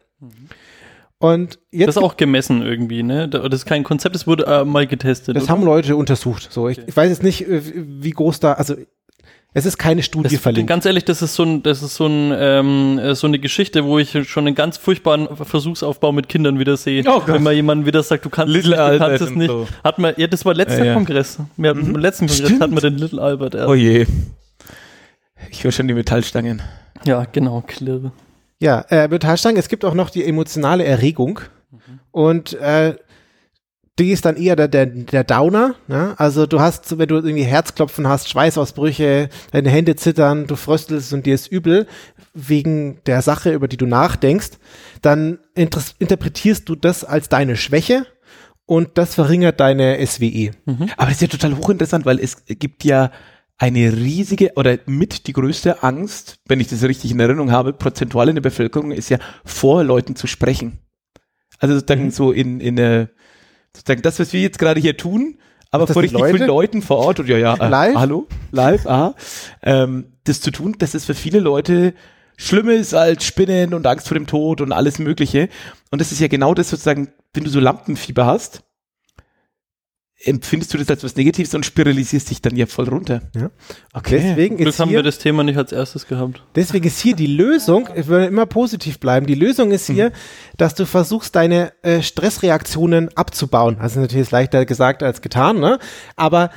Und jetzt, Das ist auch gemessen irgendwie, ne? Da- Das ist kein Konzept, das wurde äh, mal getestet. das oder? haben Leute untersucht. So, ich, ich weiß jetzt nicht, äh, wie groß da, also es ist keine Studie das, verlinkt. Ganz ehrlich, das ist so ein, das ist so ein, ähm, äh, so eine Geschichte, wo ich schon einen ganz furchtbaren Versuchsaufbau mit Kindern wieder sehe. Oh. Wenn man jemandem wieder sagt, du kannst Little es nicht, du kannst es nicht. so. Hat man, ja, das war letzter Ja, ja. Kongress. Wir hatten, Im letzten Kongress Stimmt. hatten wir den Little Albert erst. Oh je. Ich höre schon die Metallstangen. Ja, genau, klirre. Ja, äh, Metallstangen, es gibt auch noch die emotionale Erregung. Und äh, die ist dann eher der, der, der Downer. Ne? Also du hast, wenn du irgendwie Herzklopfen hast, Schweißausbrüche, deine Hände zittern, du fröstelst und dir ist übel wegen der Sache, über die du nachdenkst, dann interess- interpretierst du das als deine Schwäche und das verringert deine. SWE. Aber das ist ja total hochinteressant, weil es gibt ja eine riesige oder mit die größte Angst, wenn ich das richtig in Erinnerung habe, prozentual in der Bevölkerung ist ja vor Leuten zu sprechen. Also sozusagen so in, in äh, sozusagen das, was wir jetzt gerade hier tun, aber vor richtig vielen Leute? Leuten vor Ort und ja, ja, äh, Live? hallo, live, aha, ähm, das zu tun, das ist für viele Leute schlimmer ist als Spinnen und Angst vor dem Tod und alles Mögliche. Und das ist ja genau das sozusagen, wenn du so Lampenfieber hast, empfindest du das als was Negatives und spiralisierst dich dann ja voll runter. Okay. Deswegen Glück ist haben wir hier, das Thema nicht als erstes gehabt. Deswegen ist hier die Lösung, ich würde immer positiv bleiben, die Lösung ist hier, dass du versuchst, deine äh, Stressreaktionen abzubauen. Also natürlich ist leichter gesagt als getan, ne? Aber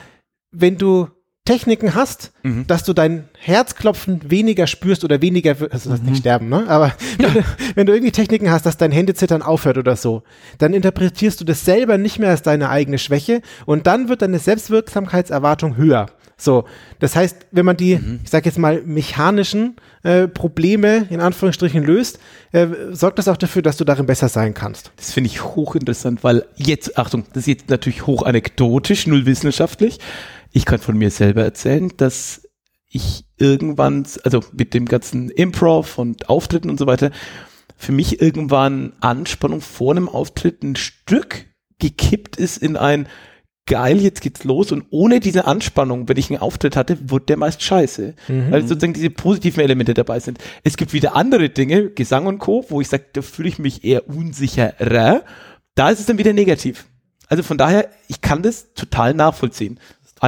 wenn du Techniken hast, dass du dein Herzklopfen weniger spürst oder weniger, also das heißt nicht sterben, ne? Aber wenn, du, wenn du irgendwie Techniken hast, dass dein Händezittern aufhört oder so, dann interpretierst du das selber nicht mehr als deine eigene Schwäche und dann wird deine Selbstwirksamkeitserwartung höher. So, das heißt, wenn man die, ich sage jetzt mal, mechanischen äh, Probleme in Anführungsstrichen löst, äh, sorgt das auch dafür, dass du darin besser sein kannst. Das finde ich hochinteressant, weil jetzt, Achtung, das ist jetzt natürlich hoch anekdotisch, null wissenschaftlich. Ich kann von mir selber erzählen, dass ich irgendwann, also mit dem ganzen Improv und Auftritten und so weiter, für mich irgendwann Anspannung vor einem Auftritt ein Stück gekippt ist in ein, geil, jetzt geht's los und ohne diese Anspannung, wenn ich einen Auftritt hatte, wurde der meist scheiße, Mhm. weil sozusagen diese positiven Elemente dabei sind. Es gibt wieder andere Dinge, Gesang und Co., wo ich sage, da fühle ich mich eher unsicherer, da ist es dann wieder negativ. Also von daher, ich kann das total nachvollziehen.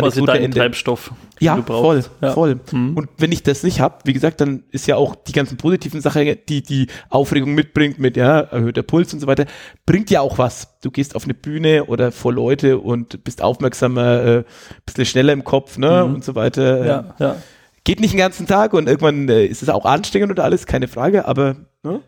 Quasi Anekdote dein Ende. Treibstoff. Ja, du voll. Ja. voll. Mhm. Und wenn ich das nicht habe, wie gesagt, dann ist ja auch die ganzen positiven Sachen, die die Aufregung mitbringt, mit ja, erhöhter Puls und so weiter, bringt ja auch was. Du gehst auf eine Bühne oder vor Leute und bist aufmerksamer, äh, bisschen schneller im Kopf, ne, Mhm. und so weiter. Ja, ja. Geht nicht den ganzen Tag und irgendwann äh, ist es auch anstrengend und alles, keine Frage, aber ne,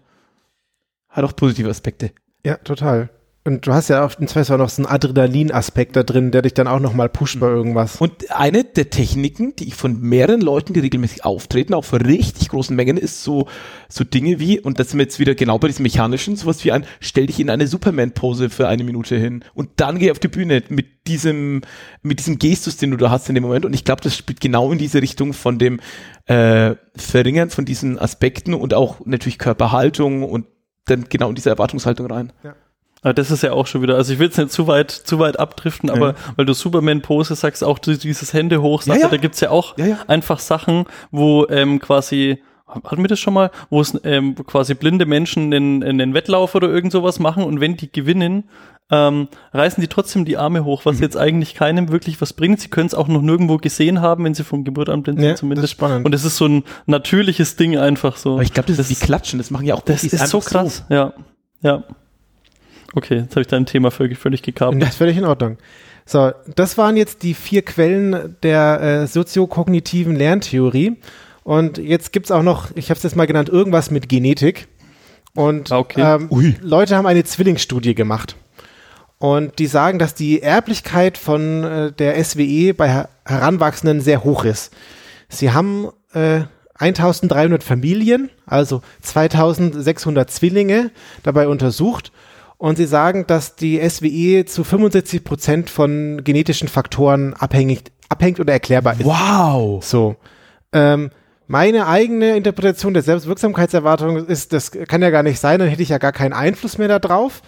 hat auch positive Aspekte. Ja, total. Und du hast ja auch im Zweifel noch so einen Adrenalin-Aspekt da drin, der dich dann auch nochmal pusht bei irgendwas. Und eine der Techniken, die ich von mehreren Leuten, die regelmäßig auftreten, auch für richtig großen Mengen, ist so, so Dinge wie, und das sind wir jetzt wieder genau bei diesem Mechanischen, sowas wie ein, stell dich in eine Superman-Pose für eine Minute hin und dann geh auf die Bühne mit diesem, mit diesem Gestus, den du da hast in dem Moment. Und ich glaube, das spielt genau in diese Richtung von dem äh, Verringern von diesen Aspekten und auch natürlich Körperhaltung und dann genau in diese Erwartungshaltung rein. Aber das ist ja auch schon wieder, also ich will jetzt nicht zu weit, zu weit abdriften, aber weil du Superman-Pose sagst, auch dieses Hände hoch, Ja, ja. da gibt's ja auch Ja, ja. einfach Sachen, wo ähm, quasi, hatten wir das schon mal, wo es ähm, quasi blinde Menschen in, in den Wettlauf oder irgend sowas machen und wenn die gewinnen, ähm, reißen die trotzdem die Arme hoch, Mhm. was jetzt eigentlich keinem wirklich was bringt. Sie können es auch noch nirgendwo gesehen haben, wenn sie von Geburt an blind Ja, sind zumindest. das ist spannend. Und es ist so ein natürliches Ding einfach so. Aber ich glaube, das, ist wie Klatschen, das machen ja auch das ist so krass. Ja, ja. Okay, jetzt habe ich dein Thema völlig, völlig gekapert. Das ist völlig in Ordnung. So, das waren jetzt die vier Quellen der äh, soziokognitiven Lerntheorie. Und jetzt gibt's auch noch, ich habe es jetzt mal genannt, irgendwas mit Genetik. Und Ah, okay. ähm. Leute haben eine Zwillingsstudie gemacht. Und die sagen, dass die Erblichkeit von äh, der SWE bei Her Heranwachsenden sehr hoch ist. Sie haben äh, 1300 Familien, also 2600 Zwillinge dabei untersucht. Und sie sagen, dass die SWE zu 75 Prozent von genetischen Faktoren abhängig, abhängt oder erklärbar ist. Wow. So. Ähm, meine eigene Interpretation der Selbstwirksamkeitserwartung ist, das kann ja gar nicht sein, dann hätte ich ja gar keinen Einfluss mehr darauf.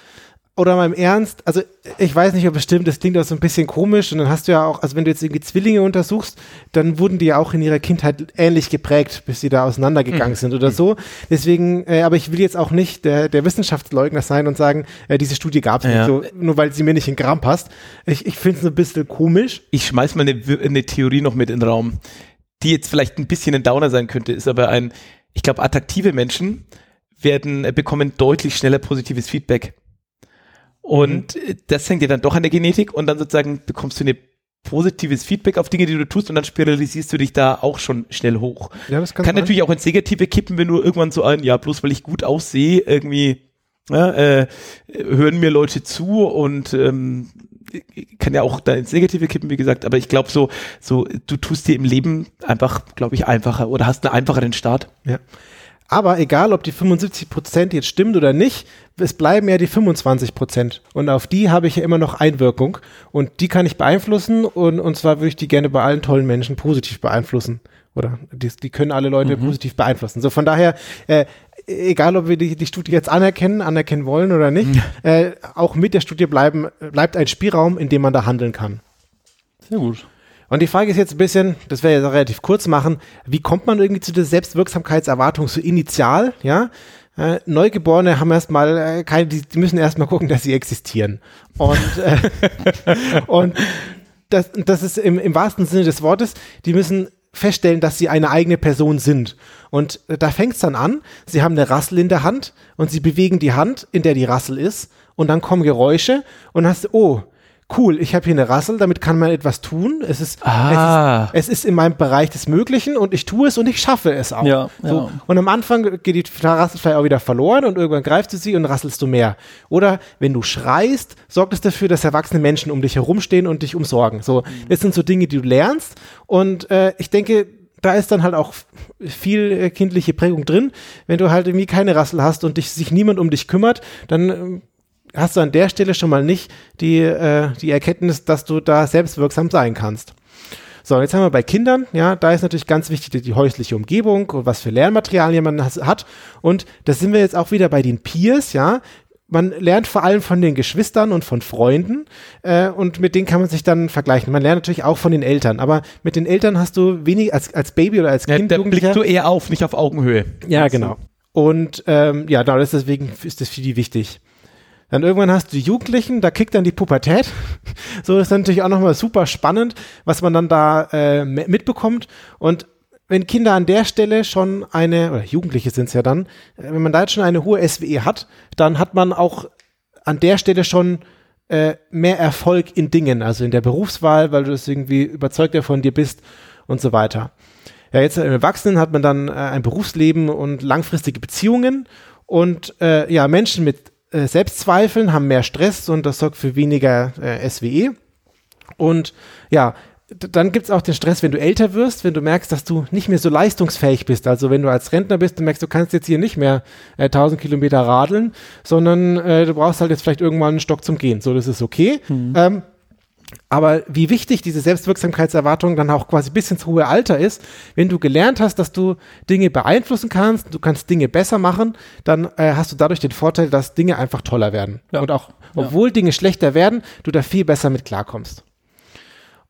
Oder mal im Ernst, also ich weiß nicht, ob es stimmt, das klingt auch so ein bisschen komisch und dann hast du ja auch, also wenn du jetzt irgendwie Zwillinge untersuchst, dann wurden die ja auch in ihrer Kindheit ähnlich geprägt, bis sie da auseinandergegangen sind oder so. Deswegen, äh, aber ich will jetzt auch nicht der, der Wissenschaftsleugner sein und sagen, äh, diese Studie gab es Ja. nicht, so, nur weil sie mir nicht in den Kram passt. Ich, ich finde es ein bisschen komisch. Ich schmeiß mal eine, eine Theorie noch mit in den Raum, die jetzt vielleicht ein bisschen ein Downer sein könnte, ist aber ein, ich glaube, attraktive Menschen werden, äh, bekommen deutlich schneller positives Feedback. Und äh, das hängt ja dann doch an der Genetik und dann sozusagen bekommst du eine positives Feedback auf Dinge, die du tust und dann spiralisierst du dich da auch schon schnell hoch. Ja, das Kann, sein. natürlich auch ins Negative kippen, wenn du irgendwann so ein, ja, bloß weil ich gut aussehe, irgendwie ja, äh, hören mir Leute zu und ähm, kann ja auch da ins Negative kippen, wie gesagt, aber ich glaube so, so, du tust dir im Leben einfach, glaube ich, einfacher oder hast einen einfacheren Start. Ja. Aber egal, ob die 75 Prozent jetzt stimmt oder nicht, es bleiben ja die 25 Prozent. Und auf die habe ich ja immer noch Einwirkung. Und die kann ich beeinflussen. Und, und zwar würde ich die gerne bei allen tollen Menschen positiv beeinflussen. Oder die, die können alle Leute positiv beeinflussen. So von daher, äh, egal ob wir die, die Studie jetzt anerkennen, anerkennen wollen oder nicht, äh, auch mit der Studie bleiben, bleibt ein Spielraum, in dem man da handeln kann. Sehr gut. Und die Frage ist jetzt ein bisschen, das wäre jetzt relativ kurz machen, wie kommt man irgendwie zu der Selbstwirksamkeitserwartung so initial, ja? Äh, Neugeborene haben erstmal äh, keine, die, die müssen erstmal gucken, dass sie existieren. Und, äh, und das, das ist im, im wahrsten Sinne des Wortes, die müssen feststellen, dass sie eine eigene Person sind. Und äh, da fängt es dann an, sie haben eine Rassel in der Hand und sie bewegen die Hand, in der die Rassel ist, und dann kommen Geräusche und hast, oh, cool, ich habe hier eine Rassel, damit kann man etwas tun. Es ist, Ah. es ist, es ist in meinem Bereich des Möglichen und ich tue es und ich schaffe es auch. Ja, so. ja. Und am Anfang geht die Rassel vielleicht auch wieder verloren und irgendwann greifst du sie und rasselst du mehr. Oder wenn du schreist, sorgt es dafür, dass erwachsene Menschen um dich herumstehen und dich umsorgen. So, das sind so Dinge, die du lernst. Und äh, ich denke, da ist dann halt auch viel äh, kindliche Prägung drin. Wenn du halt irgendwie keine Rassel hast und dich, sich niemand um dich kümmert, dann ähm, hast du an der Stelle schon mal nicht die, äh, die Erkenntnis, dass du da selbstwirksam sein kannst. So, jetzt haben wir bei Kindern, ja, da ist natürlich ganz wichtig die, die häusliche Umgebung und was für Lernmaterialien man has- hat. Und da sind wir jetzt auch wieder bei den Peers, ja. man lernt vor allem von den Geschwistern und von Freunden äh, und mit denen kann man sich dann vergleichen. Man lernt natürlich auch von den Eltern, aber mit den Eltern hast du wenig als, als Baby oder als Ja, Kind, da Jugendlicher. blickst du eher auf, nicht auf Augenhöhe. Ja, genau. Und ähm, ja, genau, deswegen ist das für die wichtig. Dann irgendwann hast du die Jugendlichen, da kickt dann die Pubertät. So ist natürlich auch nochmal super spannend, was man dann da äh, mitbekommt. Und wenn Kinder an der Stelle schon eine, oder Jugendliche sind es ja dann, äh, wenn man da jetzt schon eine hohe SWE hat, dann hat man auch an der Stelle schon äh, mehr Erfolg in Dingen, also in der Berufswahl, weil du das irgendwie überzeugter von dir bist und so weiter. Ja, jetzt im Erwachsenen hat man dann äh, ein Berufsleben und langfristige Beziehungen und äh, ja, Menschen mit äh, Selbstzweifeln haben mehr Stress und das sorgt für weniger äh, SWE. Und ja, dann gibt's auch den Stress, wenn du älter wirst, wenn du merkst, dass du nicht mehr so leistungsfähig bist. Also wenn du als Rentner bist und merkst, du kannst jetzt hier nicht mehr äh, 1000 Kilometer radeln, sondern äh, du brauchst halt jetzt vielleicht irgendwann einen Stock zum Gehen. So, das ist okay. Ähm, aber wie wichtig diese Selbstwirksamkeitserwartung dann auch quasi bis ins hohe Alter ist, wenn du gelernt hast, dass du Dinge beeinflussen kannst, du kannst Dinge besser machen, dann äh, hast du dadurch den Vorteil, dass Dinge einfach toller werden. Ja. Und auch, obwohl Dinge schlechter werden, du da viel besser mit klarkommst.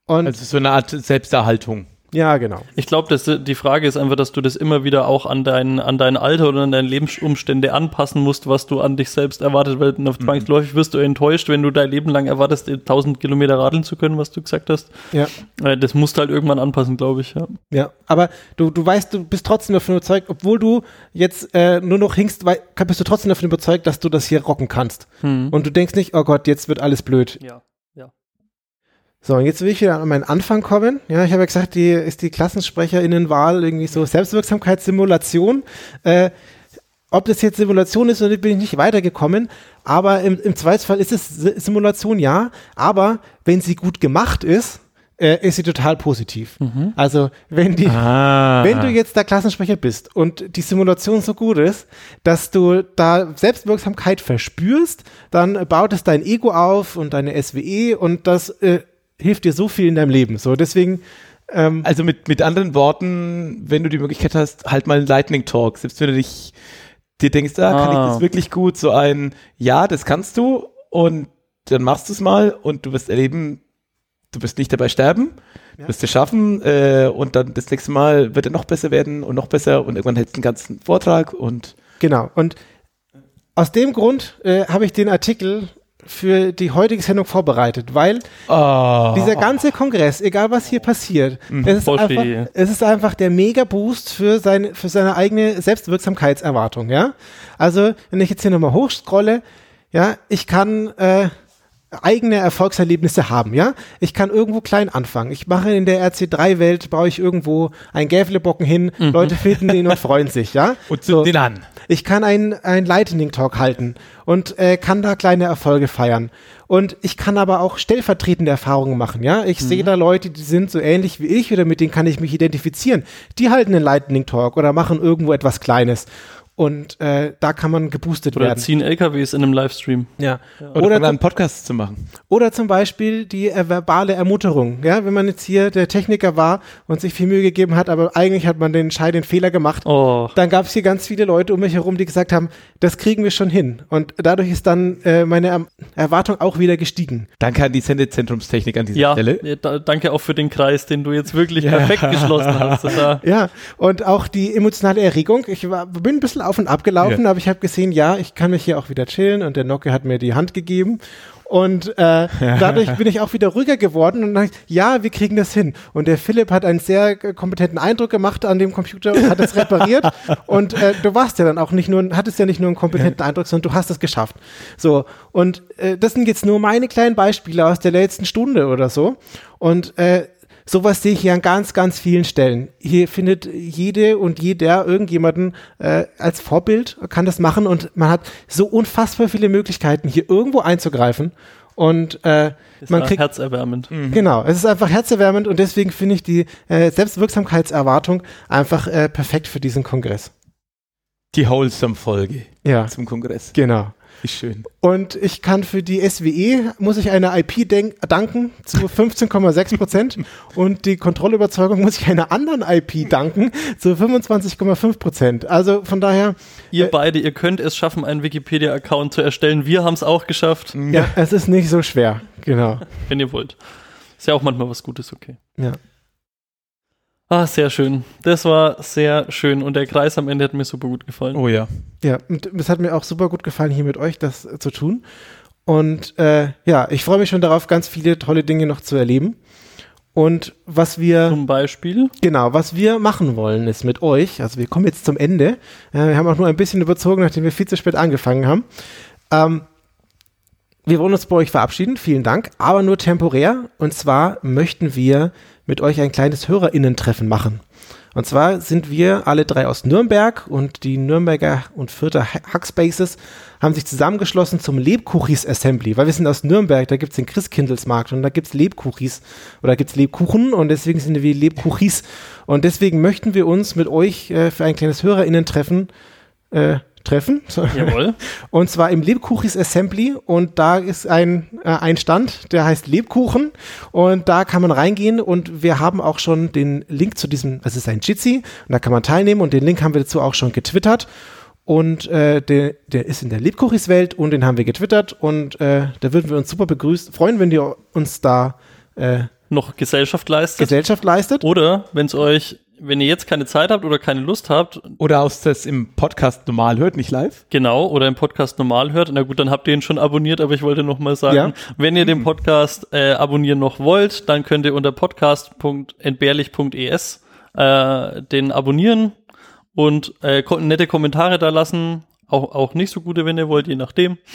Und Also so eine Art Selbsterhaltung. Ja, genau. Ich glaube, die Frage ist einfach, dass du das immer wieder auch an dein, an dein Alter oder an deine Lebensumstände anpassen musst, was du an dich selbst erwartet, weil auf zwangsläufig wirst du enttäuscht, wenn du dein Leben lang erwartest, 1000 Kilometer radeln zu können, was du gesagt hast. Ja. Äh, Das musst du halt irgendwann anpassen, glaube ich. Ja. Ja, aber du, du weißt, du bist trotzdem davon überzeugt, obwohl du jetzt äh, nur noch hinkst, wei- bist du trotzdem davon überzeugt, dass du das hier rocken kannst. Und du denkst nicht, oh Gott, jetzt wird alles blöd. Ja. So, und jetzt will ich wieder an meinen Anfang kommen. Ja, ich habe ja gesagt, die ist die Klassensprecherinnenwahl irgendwie so Selbstwirksamkeitssimulation. Äh, ob das jetzt Simulation ist oder nicht, bin ich nicht weitergekommen. Aber im, im Zweifelsfall ist es Si- Simulation, ja. Aber wenn sie gut gemacht ist, äh, ist sie total positiv. Also wenn die, Ah. wenn du jetzt der Klassensprecher bist und die Simulation so gut ist, dass du da Selbstwirksamkeit verspürst, dann baut es dein Ego auf und deine SWE und das äh, hilft dir so viel in deinem Leben. So, deswegen, ähm, Also mit, mit anderen Worten, wenn du die Möglichkeit hast, halt mal einen Lightning Talk. Selbst wenn du dich dir denkst, ah, kann Ah. ich das wirklich gut? So ein, ja, das kannst du und dann machst du es mal und du wirst erleben, du wirst nicht dabei sterben, Ja. du wirst es schaffen äh, und dann das nächste Mal wird er noch besser werden und noch besser und irgendwann hältst du einen ganzen Vortrag und genau. Und aus dem Grund äh, habe ich den Artikel für die heutige Sendung vorbereitet, weil oh, dieser ganze Kongress, egal was hier passiert, Mhm. es, ist einfach, es ist einfach der Mega-Boost für seine, für seine eigene Selbstwirksamkeitserwartung, ja. Also, wenn ich jetzt hier nochmal hochscrolle, ja, ich kann äh, eigene Erfolgserlebnisse haben, ja. Ich kann irgendwo klein anfangen. Ich mache in der RC3-Welt, baue ich irgendwo einen Gävlebocken hin, Leute finden ihn und freuen sich, ja. und zünd den an. Ich kann ein, ein Lightning Talk halten und äh, kann da kleine Erfolge feiern. Und ich kann aber auch stellvertretende Erfahrungen machen, ja. Ich sehe da Leute, die sind so ähnlich wie ich oder mit denen kann ich mich identifizieren. Die halten einen Lightning Talk oder machen irgendwo etwas Kleines. Und äh, da kann man geboostet Oder werden. ziehen LKWs in einem Livestream. Ja. Oder, Oder, oder einen Podcast zu machen. oder zum Beispiel die äh, verbale Ermutterung. Ja, wenn man jetzt hier der Techniker war und sich viel Mühe gegeben hat, aber eigentlich hat man den entscheidenden Fehler gemacht, Oh. dann gab es hier ganz viele Leute um mich herum, die gesagt haben, das kriegen wir schon hin. Und dadurch ist dann äh, meine er Erwartung auch wieder gestiegen. Danke an die Sendezentrumstechnik an dieser Ja, Stelle. ja, da, danke auch für den Kreis, den du jetzt wirklich perfekt geschlossen hast. Ja, und auch die emotionale Erregung. Ich war, bin ein bisschen auf und ab gelaufen, Ja. aber ich habe gesehen, ja, ich kann mich hier auch wieder chillen und der Nocke hat mir die Hand gegeben. Und äh, dadurch bin ich auch wieder ruhiger geworden und dachte, ja, wir kriegen das hin. Und der Philipp hat einen sehr kompetenten Eindruck gemacht an dem Computer und hat es repariert. und äh, du warst ja dann auch nicht nur, hattest ja nicht nur einen kompetenten Eindruck, sondern du hast es geschafft. So, und äh, das sind jetzt nur meine kleinen Beispiele aus der letzten Stunde oder so. Und äh, Sowas sehe ich hier an ganz, ganz vielen Stellen. Hier findet jede und jeder irgendjemanden äh, als Vorbild, kann das machen und man hat so unfassbar viele Möglichkeiten, hier irgendwo einzugreifen. Und äh, man kriegt herzerwärmend. Genau, es ist einfach herzerwärmend und deswegen finde ich die äh, Selbstwirksamkeitserwartung einfach äh, perfekt für diesen Kongress. Die Wholesome-Folge Ja, zum Kongress. genau. Schön. Und ich kann für die SWE, muss ich eine IP danken zu 15,6 Prozent und die Kontrollüberzeugung muss ich einer anderen IP danken zu 25,5 Prozent. Also von daher. Ihr äh, beide, ihr könnt es schaffen, einen Wikipedia-Account zu erstellen. Wir haben es auch geschafft. Ja, es ist nicht so schwer. Genau. Wenn ihr wollt. Ist ja auch manchmal was Gutes, okay. Ja. Ah, sehr schön. Das war sehr schön und der Kreis am Ende hat mir super gut gefallen. Oh ja. Ja, und es hat mir auch super gut gefallen, hier mit euch das äh, zu tun. Und äh, ja, ich freue mich schon darauf, ganz viele tolle Dinge noch zu erleben. Und was wir. Zum Beispiel? Genau, was wir machen wollen, ist mit euch, also wir kommen jetzt zum Ende. Äh, wir haben auch nur ein bisschen überzogen, nachdem wir viel zu spät angefangen haben. Ähm, wir wollen uns bei euch verabschieden, vielen Dank, aber nur temporär. Und zwar möchten wir mit euch ein kleines HörerInnen-Treffen machen. Und zwar sind wir alle drei aus Nürnberg und die Nürnberger und Fürther Hackspaces haben sich zusammengeschlossen zum Lebkuchis Assembly, weil wir sind aus Nürnberg, da gibt's den Christkindlesmarkt und da gibt's Lebkuchis oder gibt's Lebkuchen und deswegen sind wir Lebkuchis. Und deswegen möchten wir uns mit euch äh, für ein kleines HörerInnen-Treffen äh, treffen. Jawohl. Und zwar im Lebkuchis Assembly und da ist ein, äh, ein Stand, der heißt Lebkuchen und da kann man reingehen und wir haben auch schon den Link zu diesem, das ist ein Jitsi und da kann man teilnehmen und den Link haben wir dazu auch schon getwittert und äh, der, der ist in der Lebkuchis-Welt und den haben wir getwittert und äh, da würden wir uns super begrüßen, freuen, wenn ihr uns da äh, noch Gesellschaft leistet. Gesellschaft leistet. Oder wenn es euch wenn ihr jetzt keine Zeit habt oder keine Lust habt. Oder aus das im Podcast normal hört, nicht live. Genau, oder im Podcast normal hört. Na gut, dann habt ihr ihn schon abonniert, aber ich wollte noch mal sagen, ja. wenn ihr den Podcast äh, abonnieren noch wollt, dann könnt ihr unter podcast.entbehrlich.es äh, den abonnieren und äh, nette Kommentare da lassen. Auch, auch nicht so gute, wenn ihr wollt, je nachdem.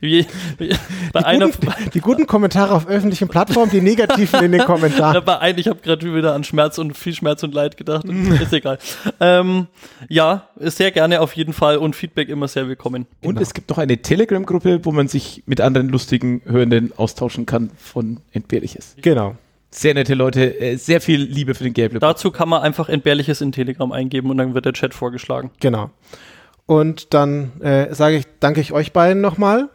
Wie, wie, bei die, einer, guten, die guten Kommentare auf öffentlichen Plattformen, die negativen in den Kommentaren. Einem, ich habe gerade wieder an Schmerz und viel Schmerz und Leid gedacht. ist egal. Ähm, ja, sehr gerne auf jeden Fall und Feedback immer sehr willkommen. Und genau. es gibt noch eine Telegram-Gruppe, wo man sich mit anderen lustigen Hörenden austauschen kann von Entbehrliches. Genau sehr nette Leute, äh, sehr viel Liebe für den Gameplay. Dazu kann man einfach Entbehrliches in Telegram eingeben und dann wird der Chat vorgeschlagen. Genau. Und dann äh, sage ich, danke ich euch beiden nochmal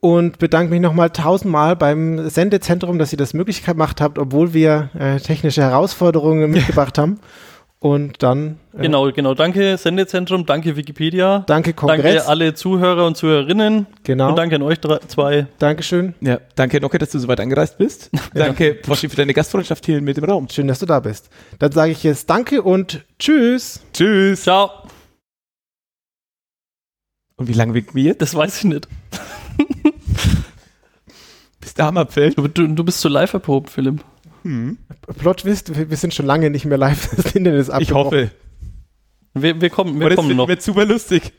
und bedanke mich nochmal tausendmal beim Sendezentrum, dass ihr das möglich gemacht habt, obwohl wir äh, technische Herausforderungen mitgebracht haben. Und dann. Äh, genau, genau. Danke Sendezentrum, danke Wikipedia. Danke Kongress. Danke alle Zuhörer und Zuhörerinnen. Genau. Und danke an euch drei, zwei. Dankeschön. Ja, danke Nocke, dass du so weit angereist bist. danke Poschi für deine Gastfreundschaft hier mit dem Raum. Schön, dass du da bist. Dann sage ich jetzt Danke und Tschüss. Tschüss. Ciao. Und wie lange winken wir? Das weiß ich nicht. Bis der Hammer fällt. Du, du, du bist zu live erprobt, Philipp. Hm. Plot Twist, wir, wir, sind schon lange nicht mehr live. Das Internet ist abgebrochen. Ich hoffe. Wir, wir kommen, wir kommen noch. Das wird super lustig.